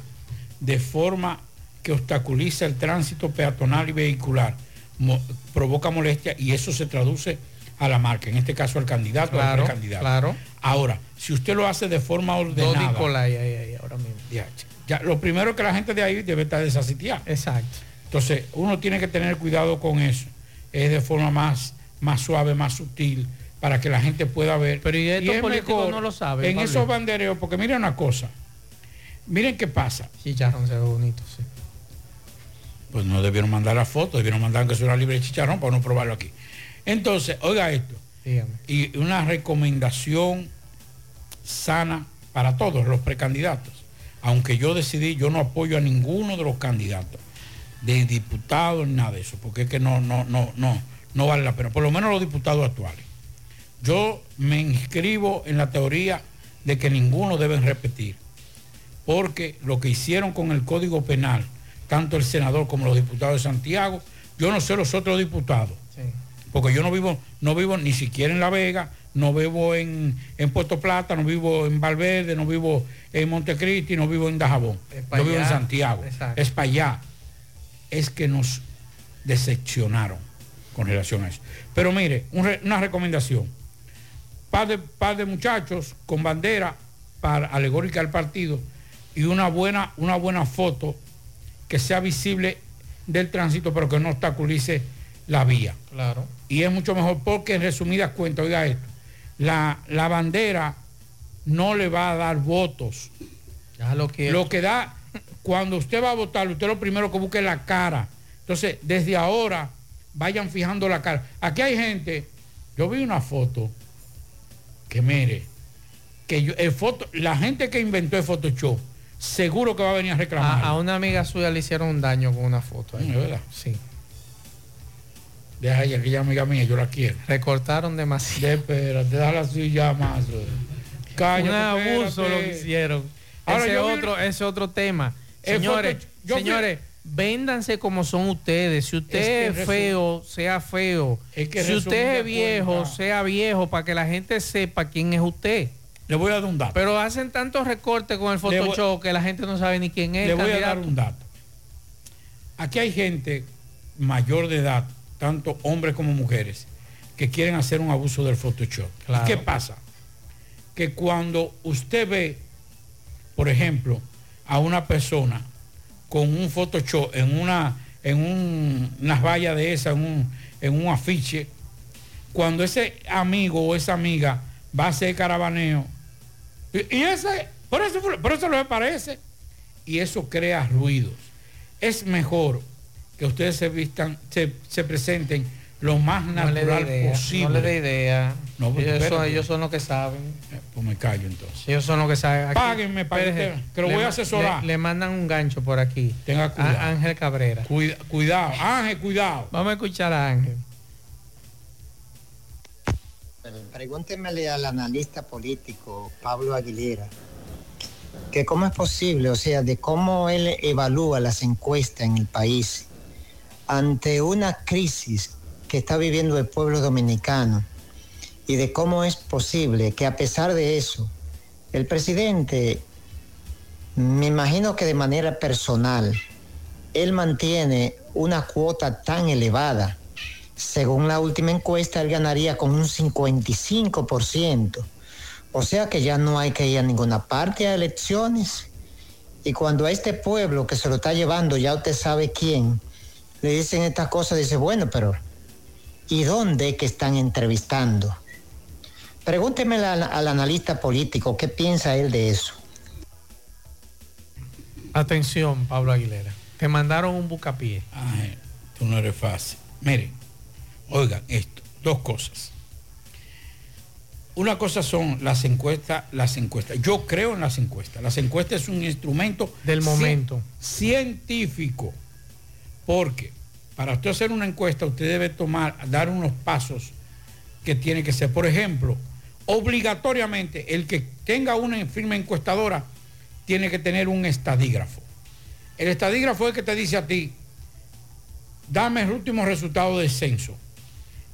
de forma que obstaculiza el tránsito peatonal y vehicular, mo- provoca molestia y eso se traduce a la marca, en este caso al candidato o al Claro, precandidato. claro. Ahora, si usted lo hace de forma ordenada, Nicolai ahí, ahí, ahora mismo. ya, ya, lo primero es que la gente de ahí debe estar desasitiada. Exacto. Entonces, uno tiene que tener cuidado con eso. Es de forma más, más suave, más sutil, para que la gente pueda ver. Pero y estos políticos mejor no lo saben, En esos bandereos, porque miren una cosa. Miren qué pasa. Chicharrón se ve bonito, sí. Pues no debieron mandar la foto, debieron mandar que sea una libre de chicharrón para no probarlo aquí. Entonces, oiga esto. Dígame. Y una recomendación sana para todos los precandidatos. Aunque yo decidí, yo no apoyo a ninguno de los candidatos, de diputados ni nada de eso, porque es que no, no, no, no, no vale la pena. Por lo menos los diputados actuales. Yo me inscribo en la teoría de que ninguno deben repetir, porque lo que hicieron con el Código Penal, tanto el senador como los diputados de Santiago, Yo no sé los otros diputados. Porque yo no vivo, no vivo ni siquiera en La Vega, no vivo en, en Puerto Plata, no vivo en Valverde, no vivo en Montecristi, no vivo en Dajabón, no vivo en. Santiago. Exacto. Es para allá. Es que nos decepcionaron con relación a eso. Pero mire, un re- una recomendación. Par de, par de muchachos con bandera para, alegórica del partido y una buena, una buena foto que sea visible del tránsito, pero que no obstaculice la vía. Claro. Y es mucho mejor porque en resumidas cuentas, oiga esto, la, la bandera no le va a dar votos. lo que... Lo que da, cuando usted va a votar, usted lo primero que busque es la cara. Entonces, desde ahora, vayan fijando la cara. Aquí hay gente, yo vi una foto que mire, que yo, el foto, la gente que inventó el Photoshop, seguro que va a venir a reclamar. A, a una amiga suya le hicieron un daño con una foto. ahí. Mm, ¿verdad? Sí. Deja ahí, aquella amiga mía, yo la quiero. Recortaron demasiado. Espérate, déjala así ya más. eh. Cállate, un abuso espérate. lo que hicieron. Ahora, ese yo vi- otro, ese otro tema. Señores, foto- yo vi- señores, véndanse como son ustedes. Si usted Es feo, sea feo. Es que si usted es viejo, sea viejo, para que la gente sepa quién es usted. Le voy a dar un dato. Pero hacen tantos recortes con el voy- Photoshop que la gente no sabe ni quién es. Le voy a dar un dato. Aquí hay gente mayor de edad, tanto hombres como mujeres, que quieren hacer un abuso del Photoshop. Claro. ¿Y qué pasa? Que cuando usted ve, por ejemplo, a una persona con un Photoshop en una en un, unas vallas de esas, en un, en un afiche, cuando ese amigo o esa amiga va a hacer caravaneo, y, y ese, por eso, por eso le parece, y eso crea ruidos. Es mejor que ustedes se vistan, se, se presenten lo más No natural idea. posible. No le dé idea. No, pues, ellos, son, espérate. ellos son los que saben. Pues me callo entonces. Ellos son los que saben. Aquí- Páguenme que lo voy a asesorar. Le, le mandan un gancho por aquí. Tenga cuidado. A- Ángel Cabrera. Cuida- cuidado, Ángel, cuidado. Vamos a escuchar a Ángel. Pregúntemele al analista político Pablo Aguilera que cómo es posible, o sea, de cómo él evalúa las encuestas en el país ante una crisis que está viviendo el pueblo dominicano y de cómo es posible que a pesar de eso, el presidente, me imagino que de manera personal, él mantiene una cuota tan elevada. Según la última encuesta, él ganaría con un 55%. O sea que ya no hay que ir a ninguna parte a elecciones. Y cuando a este pueblo que se lo está llevando, ya usted sabe quién, le dicen estas cosas, dice, bueno, pero ¿y dónde es que están entrevistando? Pregúnteme al, al analista político qué piensa él de eso. Atención, Pablo Aguilera. Te mandaron un bucapié. Ángel, tú no eres fácil. Miren, oigan esto, dos cosas. Una cosa son las encuestas, las encuestas. Yo creo en las encuestas. Las encuestas es un instrumento Del momento. científico. Porque para usted hacer una encuesta, usted debe tomar, dar unos pasos que tiene que ser. Por ejemplo, obligatoriamente el que tenga una firma encuestadora tiene que tener un estadígrafo. El estadígrafo es el que te dice a ti, dame el último resultado del censo.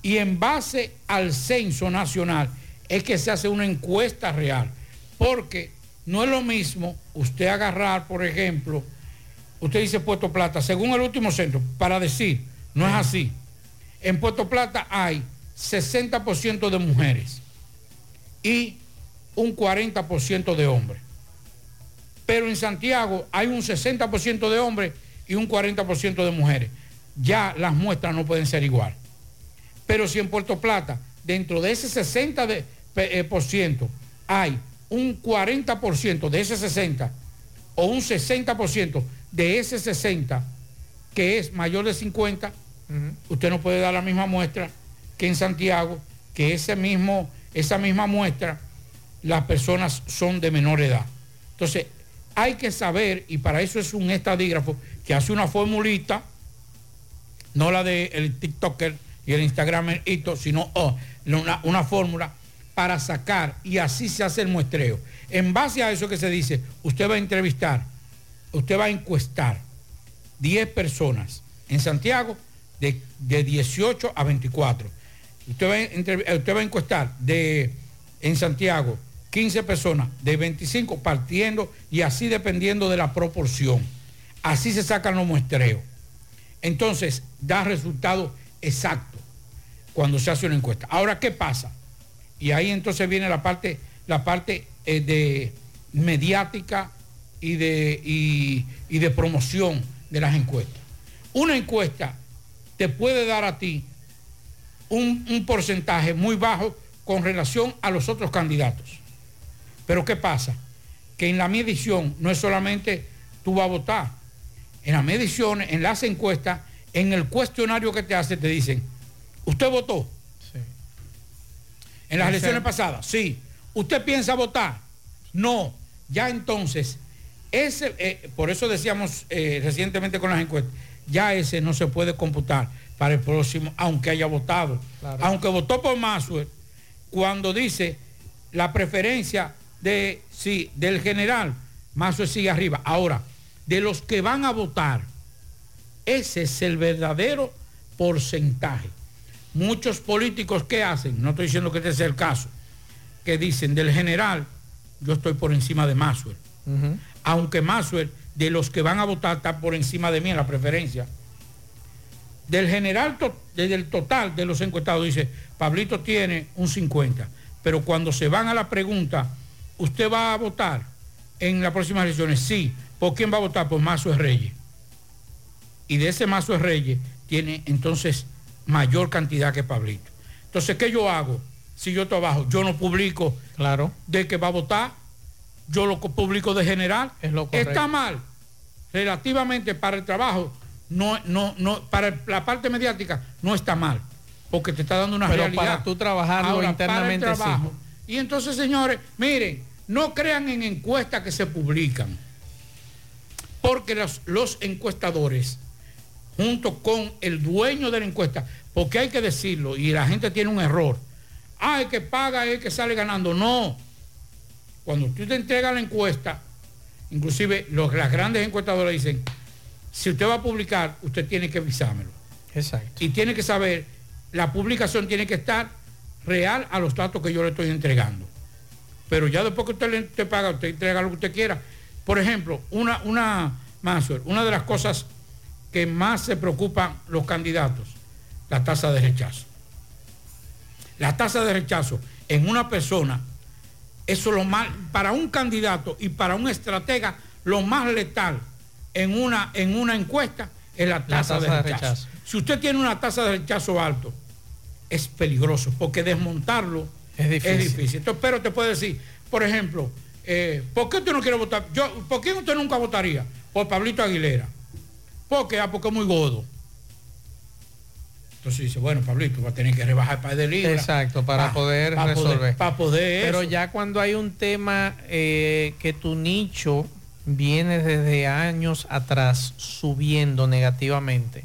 Y en base al censo nacional es que se hace una encuesta real. Porque no es lo mismo usted agarrar, por ejemplo, usted dice Puerto Plata, según el último censo, para decir, no es así. En Puerto Plata hay 60% de mujeres y un 40% de hombres. Pero en Santiago hay un 60% de hombres y un 40% de mujeres. Ya las muestras no pueden ser igual. Pero si en Puerto Plata, dentro de ese 60% de, eh, por ciento, hay un 40% de ese 60 o un 60% de ese 60 que es mayor de 50, usted no puede dar la misma muestra que en Santiago, que ese mismo, esa misma muestra, las personas son de menor edad. Entonces, hay que saber, y para eso es un estadígrafo que hace una formulita, no la del TikToker y el Instagram, sino oh, una, una fórmula para sacar, y así se hace el muestreo. En base a eso que se dice, usted va a entrevistar, usted va a encuestar 10 personas en Santiago, de, de 18 a 24. Usted va, a usted va a encuestar de, en Santiago 15 personas, de 25 partiendo y así dependiendo de la proporción. Así se sacan los muestreos. Entonces, da resultado exacto cuando se hace una encuesta. Ahora, ¿qué pasa? Y ahí entonces viene la parte, la parte eh, de mediática y de, y- de promoción de las encuestas. Una encuesta te puede dar a ti un, un porcentaje muy bajo con relación a los otros candidatos. Pero ¿qué pasa? Que en la medición no es solamente tú vas a votar. En las mediciones, en las encuestas, en el cuestionario que te hace, te dicen, ¿usted votó? En las elecciones pasadas, sí. ¿Usted piensa votar? No. Ya entonces, ese, eh, por eso decíamos eh, recientemente con las encuestas, ya ese no se puede computar para el próximo, aunque haya votado. Claro. Aunque votó por Maswell, cuando dice la preferencia de, sí, del general, Maswell sigue arriba. Ahora, de los que van a votar, ese es el verdadero porcentaje. Muchos políticos que hacen, no estoy diciendo que este sea el caso, que dicen del general, yo estoy por encima de Maswell. Aunque Maswell, de los que van a votar, está por encima de mí en la preferencia. Del general, desde el total de los encuestados, dice, Pablito tiene un 50. Pero cuando se van a la pregunta, ¿usted va a votar en las próximas elecciones? Sí. ¿Por quién va a votar? Por Mazo Reyes. Y de ese Mazo Reyes tiene entonces mayor cantidad que Pablito. Entonces, ¿qué yo hago? Si yo trabajo, yo no publico claro. de que va a votar, yo lo co- publico de general. correcto. Está mal. Relativamente para el trabajo, no, no, no, para la parte mediática no está mal, porque te está dando una Pero realidad. para tú trabajarlo Ahora, internamente, para el sí. Y entonces, señores, miren, no crean en encuestas que se publican, porque los, los encuestadores, junto con el dueño de la encuesta, porque hay que decirlo, y la gente tiene un error. Ah, el que paga es el que sale ganando. No. Cuando tú te entregas la encuesta, inclusive los, las grandes encuestadoras dicen, si usted va a publicar, usted tiene que avisármelo. Exacto. Y tiene que saber, la publicación tiene que estar real a los datos que yo le estoy entregando. Pero ya después que usted le paga, usted entrega lo que usted quiera. Por ejemplo, una, una, Mansur, una de las cosas que más se preocupan los candidatos, la tasa de rechazo. La tasa de rechazo en una persona, eso es lo más, para un candidato y para un estratega, lo más letal en una, en una encuesta es la tasa, de, rechazo. Si usted tiene una tasa de rechazo alto, es peligroso, porque desmontarlo Es difícil. Entonces, pero te puede decir, por ejemplo, eh, ¿por qué usted no quiere votar? Yo, ¿Por qué usted nunca votaría? Por Pablito Aguilera. ¿Por qué? Ah, porque es muy godo. Entonces dice, bueno, Pablito va a tener que rebajar para de libra. Exacto, para Pa- poder resolver. Para poder Pero eso. ya cuando hay un tema eh, que tu nicho viene desde años atrás subiendo negativamente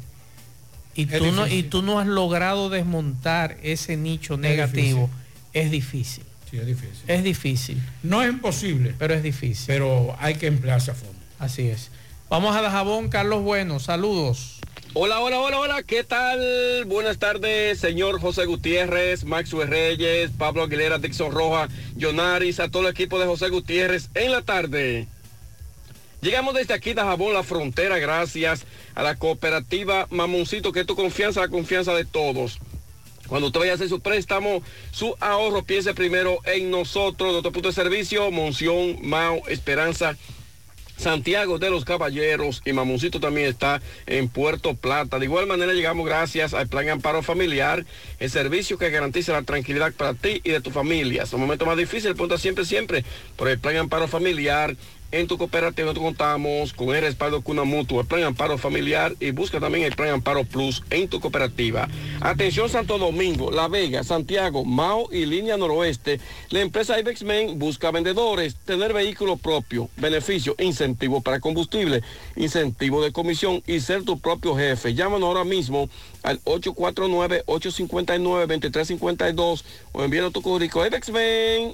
y tú, no, y tú no has logrado desmontar ese nicho negativo, es difícil. Sí, es difícil. Es difícil. No es imposible. Pero es difícil. Pero hay que emplearse a fondo. Así es. Vamos a Dajabón, Carlos Bueno, saludos. Hola, hola, hola, hola, ¿qué tal? Buenas tardes, señor José Gutiérrez, Maxwell Reyes, Pablo Aguilera, Dixon Roja, Jonaris, a todo el equipo de José Gutiérrez en la tarde. Llegamos desde aquí, Dajabón, la frontera, gracias a la cooperativa Mamoncito, que es tu confianza, la confianza de todos. Cuando usted vaya a hacer su préstamo, su ahorro, piense primero en nosotros, nuestro punto de servicio, Monción, Mao, Esperanza, Santiago de los Caballeros y Mamoncito también está en Puerto Plata. De igual manera llegamos gracias al Plan Amparo Familiar, el servicio que garantiza la tranquilidad para ti y de tu familia. Es un momento más difícil, punta siempre, siempre por el Plan Amparo Familiar. En tu cooperativa nosotros contamos con el respaldo Cuna Mutua, el Plan Amparo Familiar y busca también el Plan Amparo Plus en tu cooperativa. Atención Santo Domingo, La Vega, Santiago, Mao y Línea Noroeste. La empresa Ibexmen busca vendedores, tener vehículo propio, beneficio, incentivo para combustible, incentivo de comisión y ser tu propio jefe. Llámanos ahora mismo al 849-859-2352 o envíanos tu currículum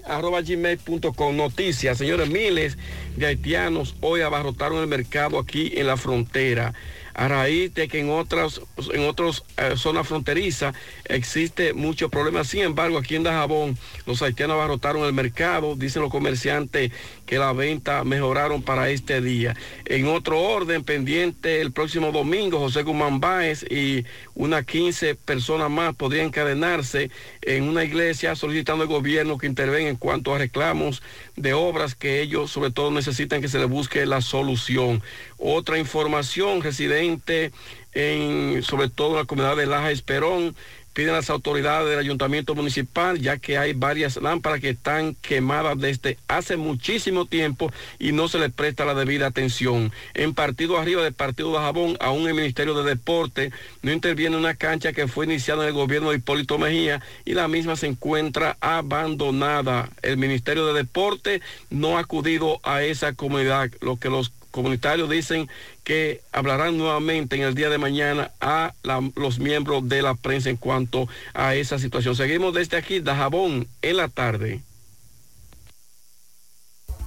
a gmail.com. Noticias, señores, miles de haitianos hoy abarrotaron el mercado aquí en la frontera. a raíz de que en otras en otras eh, zonas fronterizas existe mucho problema. Sin embargo, aquí en Dajabón los haitianos abarrotaron el mercado, dicen los comerciantes que la venta mejoraron para este día. En otro orden, pendiente el próximo domingo, José Guzmán Báez y unas 15 personas más podrían encadenarse en una iglesia solicitando al gobierno que intervenga en cuanto a reclamos de obras que ellos sobre todo necesitan que se les busque la solución. Otra información, residente en sobre todo en la comunidad de Laja Esperón, piden las autoridades del ayuntamiento municipal, ya que hay varias lámparas que están quemadas desde hace muchísimo tiempo y no se les presta la debida atención. En partido arriba del partido de Jabón, aún el Ministerio de Deporte no interviene en una cancha que fue iniciada en el gobierno de Hipólito Mejía y la misma se encuentra abandonada. El Ministerio de Deporte no ha acudido a esa comunidad, lo que los comunitarios dicen que hablarán nuevamente en el día de mañana a los miembros de la prensa en cuanto a esa situación. Seguimos desde aquí, Dajabón, en la tarde.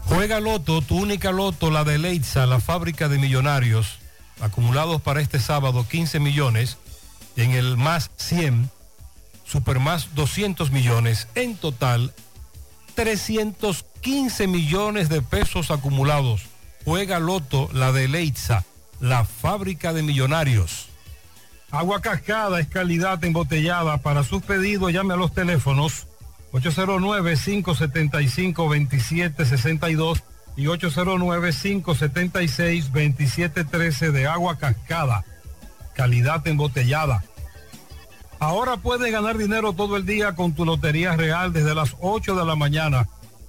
Juega Loto, tu única Loto, la de Leitza, la fábrica de millonarios, acumulados para este sábado 15 millones, en el más 100, super más 200 millones, en total 315 millones de pesos acumulados. Juega Loto, la de Leitza, la fábrica de millonarios. Agua Cascada es calidad embotellada. Para sus pedidos llame a los teléfonos 809-575-2762 y 809-576-2713 de Agua Cascada. Calidad embotellada. Ahora puedes ganar dinero todo el día con tu Lotería Real desde las 8 de la mañana.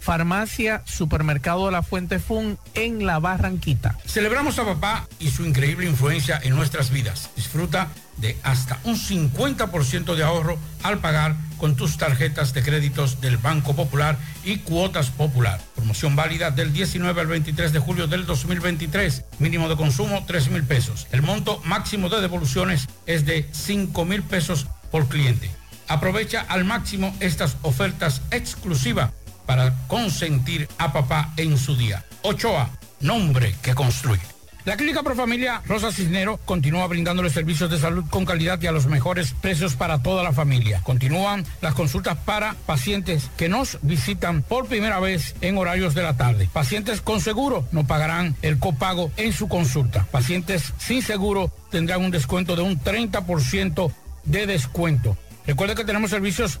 Farmacia Supermercado La Fuente Fun en La Barranquita. Celebramos a papá y su increíble influencia en nuestras vidas. Disfruta de hasta un 50% de ahorro al pagar con tus tarjetas de créditos del Banco Popular y Cuotas Popular. Promoción válida del 19 al 23 de julio del 2023. Mínimo de consumo 3 mil pesos. El monto máximo de devoluciones es de 5 mil pesos por cliente. Aprovecha al máximo estas ofertas exclusivas para consentir a papá en su día. Ochoa, nombre que construye. La Clínica Profamilia Rosa Cisnero continúa brindándole servicios de salud con calidad y a los mejores precios para toda la familia. Continúan las consultas para pacientes que nos visitan por primera vez en horarios de la tarde. Pacientes con seguro no pagarán el copago en su consulta. Pacientes sin seguro tendrán un descuento de un 30% de descuento. Recuerde que tenemos servicios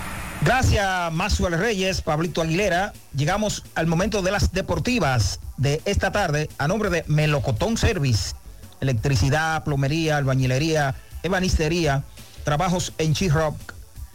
Gracias, Maxwell Reyes, Pablito Aguilera. Llegamos al momento de las deportivas de esta tarde a nombre de Melocotón Service. Electricidad, plomería, albañilería, ebanistería, trabajos en Rock,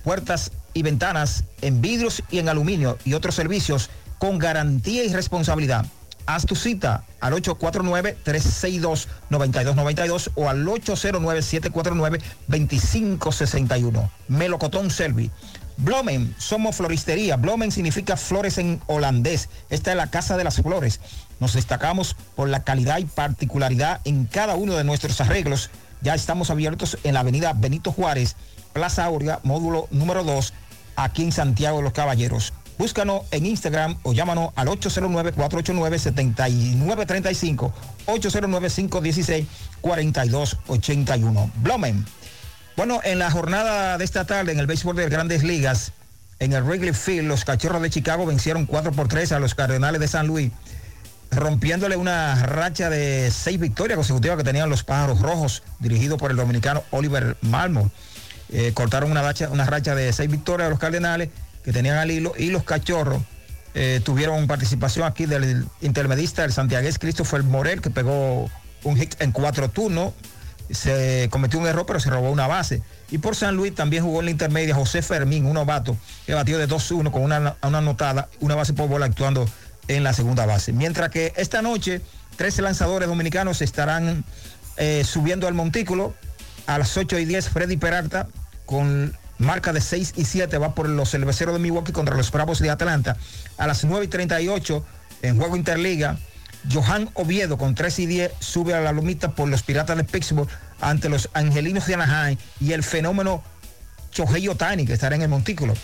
puertas y ventanas en vidrios y en aluminio y otros servicios con garantía y responsabilidad. Haz tu cita al 849-362-9292 o al 809-749-2561. Melocotón Service. Blomen, somos floristería. Blomen significa flores en holandés. Esta es la casa de las flores. Nos destacamos por la calidad y particularidad en cada uno de nuestros arreglos. Ya estamos abiertos en la avenida Benito Juárez, Plaza Aurea, módulo número 2, aquí en Santiago de los Caballeros. Búscanos en Instagram o llámanos al 809-489-7935, 809-516-4281. Blomen. Bueno, en la jornada de esta tarde en el béisbol de grandes ligas, en el Wrigley Field, los cachorros de Chicago vencieron 4 por 3 a los Cardenales de San Luis, rompiéndole una racha de seis victorias consecutivas que tenían los pájaros rojos, dirigidos por el dominicano Oliver Malmo. Eh, cortaron una racha, de seis victorias a los Cardenales que tenían al hilo y los cachorros eh, tuvieron participación aquí del intermedista, el santiagués Christopher Morel, que pegó un hit en cuatro turnos se cometió un error, pero se robó una base. Y por San Luis también jugó en la intermedia José Fermín, un novato, que batió de 2-1 con una, una anotada, una base por bola actuando en la segunda base. Mientras que esta noche, 13 lanzadores dominicanos estarán eh, subiendo al montículo. A las 8 y 10, Freddy Peralta, con marca de 6 y 7, va por los cerveceros de Milwaukee contra los Bravos de Atlanta. A las 9 y 38, en juego Interliga, Johan Oviedo con 3 y 10 sube a la lomita por los Piratas de Pittsburgh ante los Angelinos de Anaheim y el fenómeno Chohei Otani que estará en el montículo.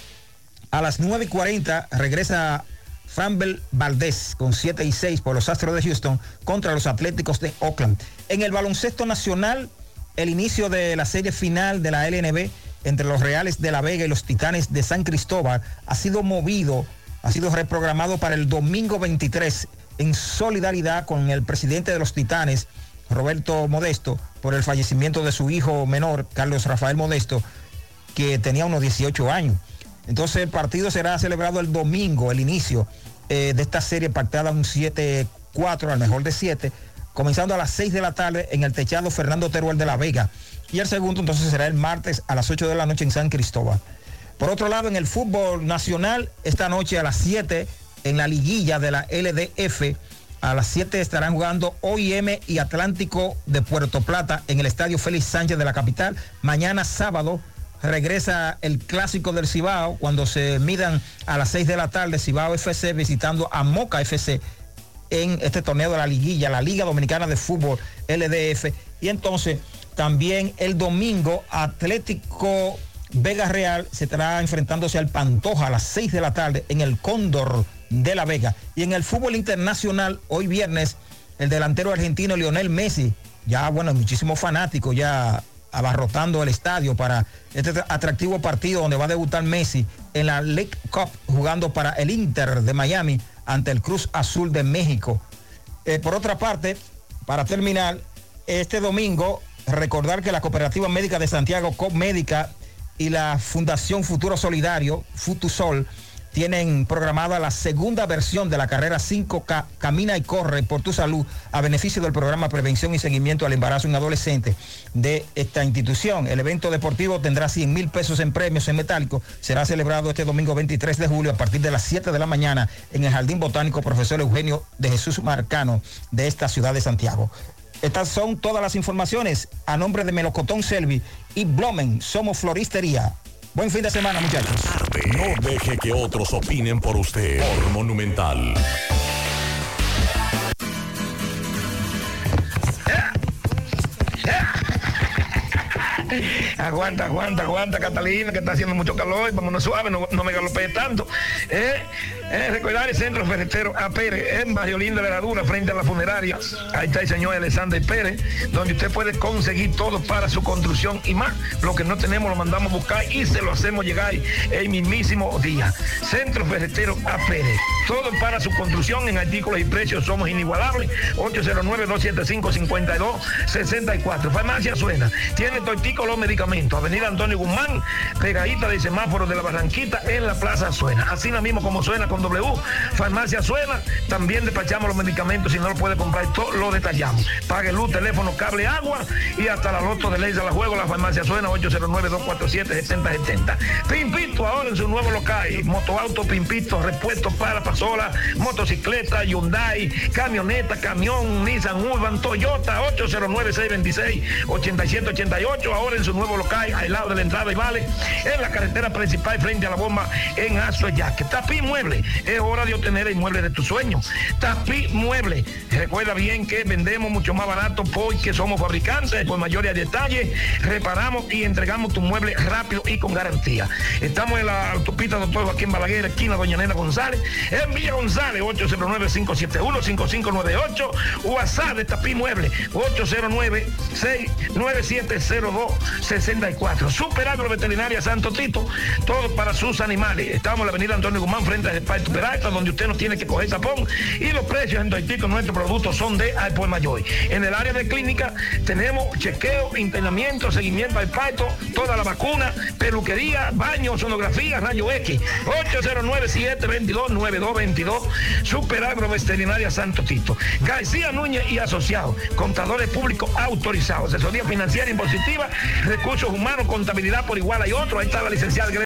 A las 9 y 40 regresa Framber Valdés con 7 y 6 por los Astros de Houston contra los Atléticos de Oakland. En el baloncesto nacional, el inicio de la serie final de la LNB entre los Reales de La Vega y los Titanes de San Cristóbal ha sido movido, ha sido reprogramado para el domingo 23 en solidaridad con el presidente de los Titanes, Roberto Modesto, por el fallecimiento de su hijo menor, Carlos Rafael Modesto, que tenía unos 18 años. Entonces el partido será celebrado el domingo, el inicio eh, de esta serie pactada un 7-4 al mejor de 7, comenzando a las 6 de la tarde en el techado Fernando Teruel de la Vega. Y el segundo entonces será el martes a las 8 de la noche en San Cristóbal. Por otro lado, en el fútbol nacional, esta noche a las 7 en la liguilla de la LDF. A las 7 estarán jugando OIM y Atlántico de Puerto Plata en el Estadio Félix Sánchez de la capital. Mañana sábado regresa el clásico del Cibao cuando se midan a las 6 de la tarde Cibao FC visitando a Moca FC en este torneo de la liguilla, la Liga Dominicana de Fútbol LDF. Y entonces también el domingo Atlético Vega Real se estará enfrentándose al Pantoja a las 6 de la tarde en el Cóndor de La Vega. Y en el fútbol internacional, hoy viernes, el delantero argentino Lionel Messi, ya bueno, muchísimos fanáticos ya abarrotando el estadio para este atractivo partido donde va a debutar Messi en la League Cup jugando para el Inter de Miami ante el Cruz Azul de México. Eh, por otra parte, para terminar, este domingo recordar que la Cooperativa Médica de Santiago, COP Médica y la Fundación Futuro Solidario, Futusol, tienen programada la segunda versión de la carrera 5K Camina y Corre por tu salud a beneficio del programa Prevención y Seguimiento al Embarazo en Adolescente de esta institución. El evento deportivo tendrá 100 mil pesos en premios en metálico. Será celebrado este domingo 23 de julio a partir de las 7 de la mañana en el Jardín Botánico Profesor Eugenio de Jesús Marcano de esta ciudad de Santiago. Estas son todas las informaciones a nombre de Melocotón Selvi y Blomen. Somos floristería. Buen fin de semana, muchachos. No deje que otros opinen por usted. Por Monumental. Aguanta, aguanta, aguanta, Catalina, que está haciendo mucho calor. Vámonos suave, no, no me galopee tanto. Eh, eh, recordar el centro ferretero A Pérez, en Barrio Linda de la Dura, frente a la funeraria. Ahí está el señor Alexander Pérez, donde usted puede conseguir todo para su construcción y más. Lo que no tenemos lo mandamos a buscar y se lo hacemos llegar el mismísimo día. Centro ferretero A. Todo para su construcción en artículos y precios somos inigualables. 809-275-5264. Farmacia Suena. Tiene tortico los medicamentos. Avenida Antonio Guzmán, pegadita del semáforo de la Barranquita en la Plaza Suena. Así mismo como suena con W. Farmacia Suena. También despachamos los medicamentos. Si no lo puede comprar, todo lo detallamos. Pague luz, teléfono, cable, agua y hasta la loto de ley de la juego. La Farmacia Suena 809-247-7070. Pimpito ahora en su nuevo local. Motoauto Pimpito, repuesto para pasola, motocicleta, Hyundai, camioneta, camión, Nissan Urban, Toyota 809-626-8788. Ahora en su nuevo local, al lado de la entrada y vale, en la carretera principal frente a la bomba en Azueyaque. Tapi Mueble, es hora de obtener el mueble de tu sueño. Tapi Mueble, recuerda bien que vendemos mucho más barato porque somos fabricantes, por mayores detalles, reparamos y entregamos tu mueble rápido y con garantía. Estamos en la autopista Doctor Joaquín Balaguer, esquina Doña Nena González, en Villa González, 809-571-5598, WhatsApp de Tapi Mueble, 809-6970264. Super Agroveterinaria Santo Tito, todo para sus animales. Estamos en la avenida Antonio Guzmán, frente al Peralta, donde usted no tiene que coger tapón. Y los precios en Toitico, nuestros productos son de al por mayor. En el área de clínica tenemos chequeo, internamiento, seguimiento al parto, toda la vacuna, peluquería, baño, sonografía, rayo X. 809-722-9222, Super Agroveterinaria Santo Tito. García Núñez y Asociados, contadores públicos autorizados, asesoría financiera impositiva, recursos humanos, contabilidad por igual hay otro. Ahí está la licenciada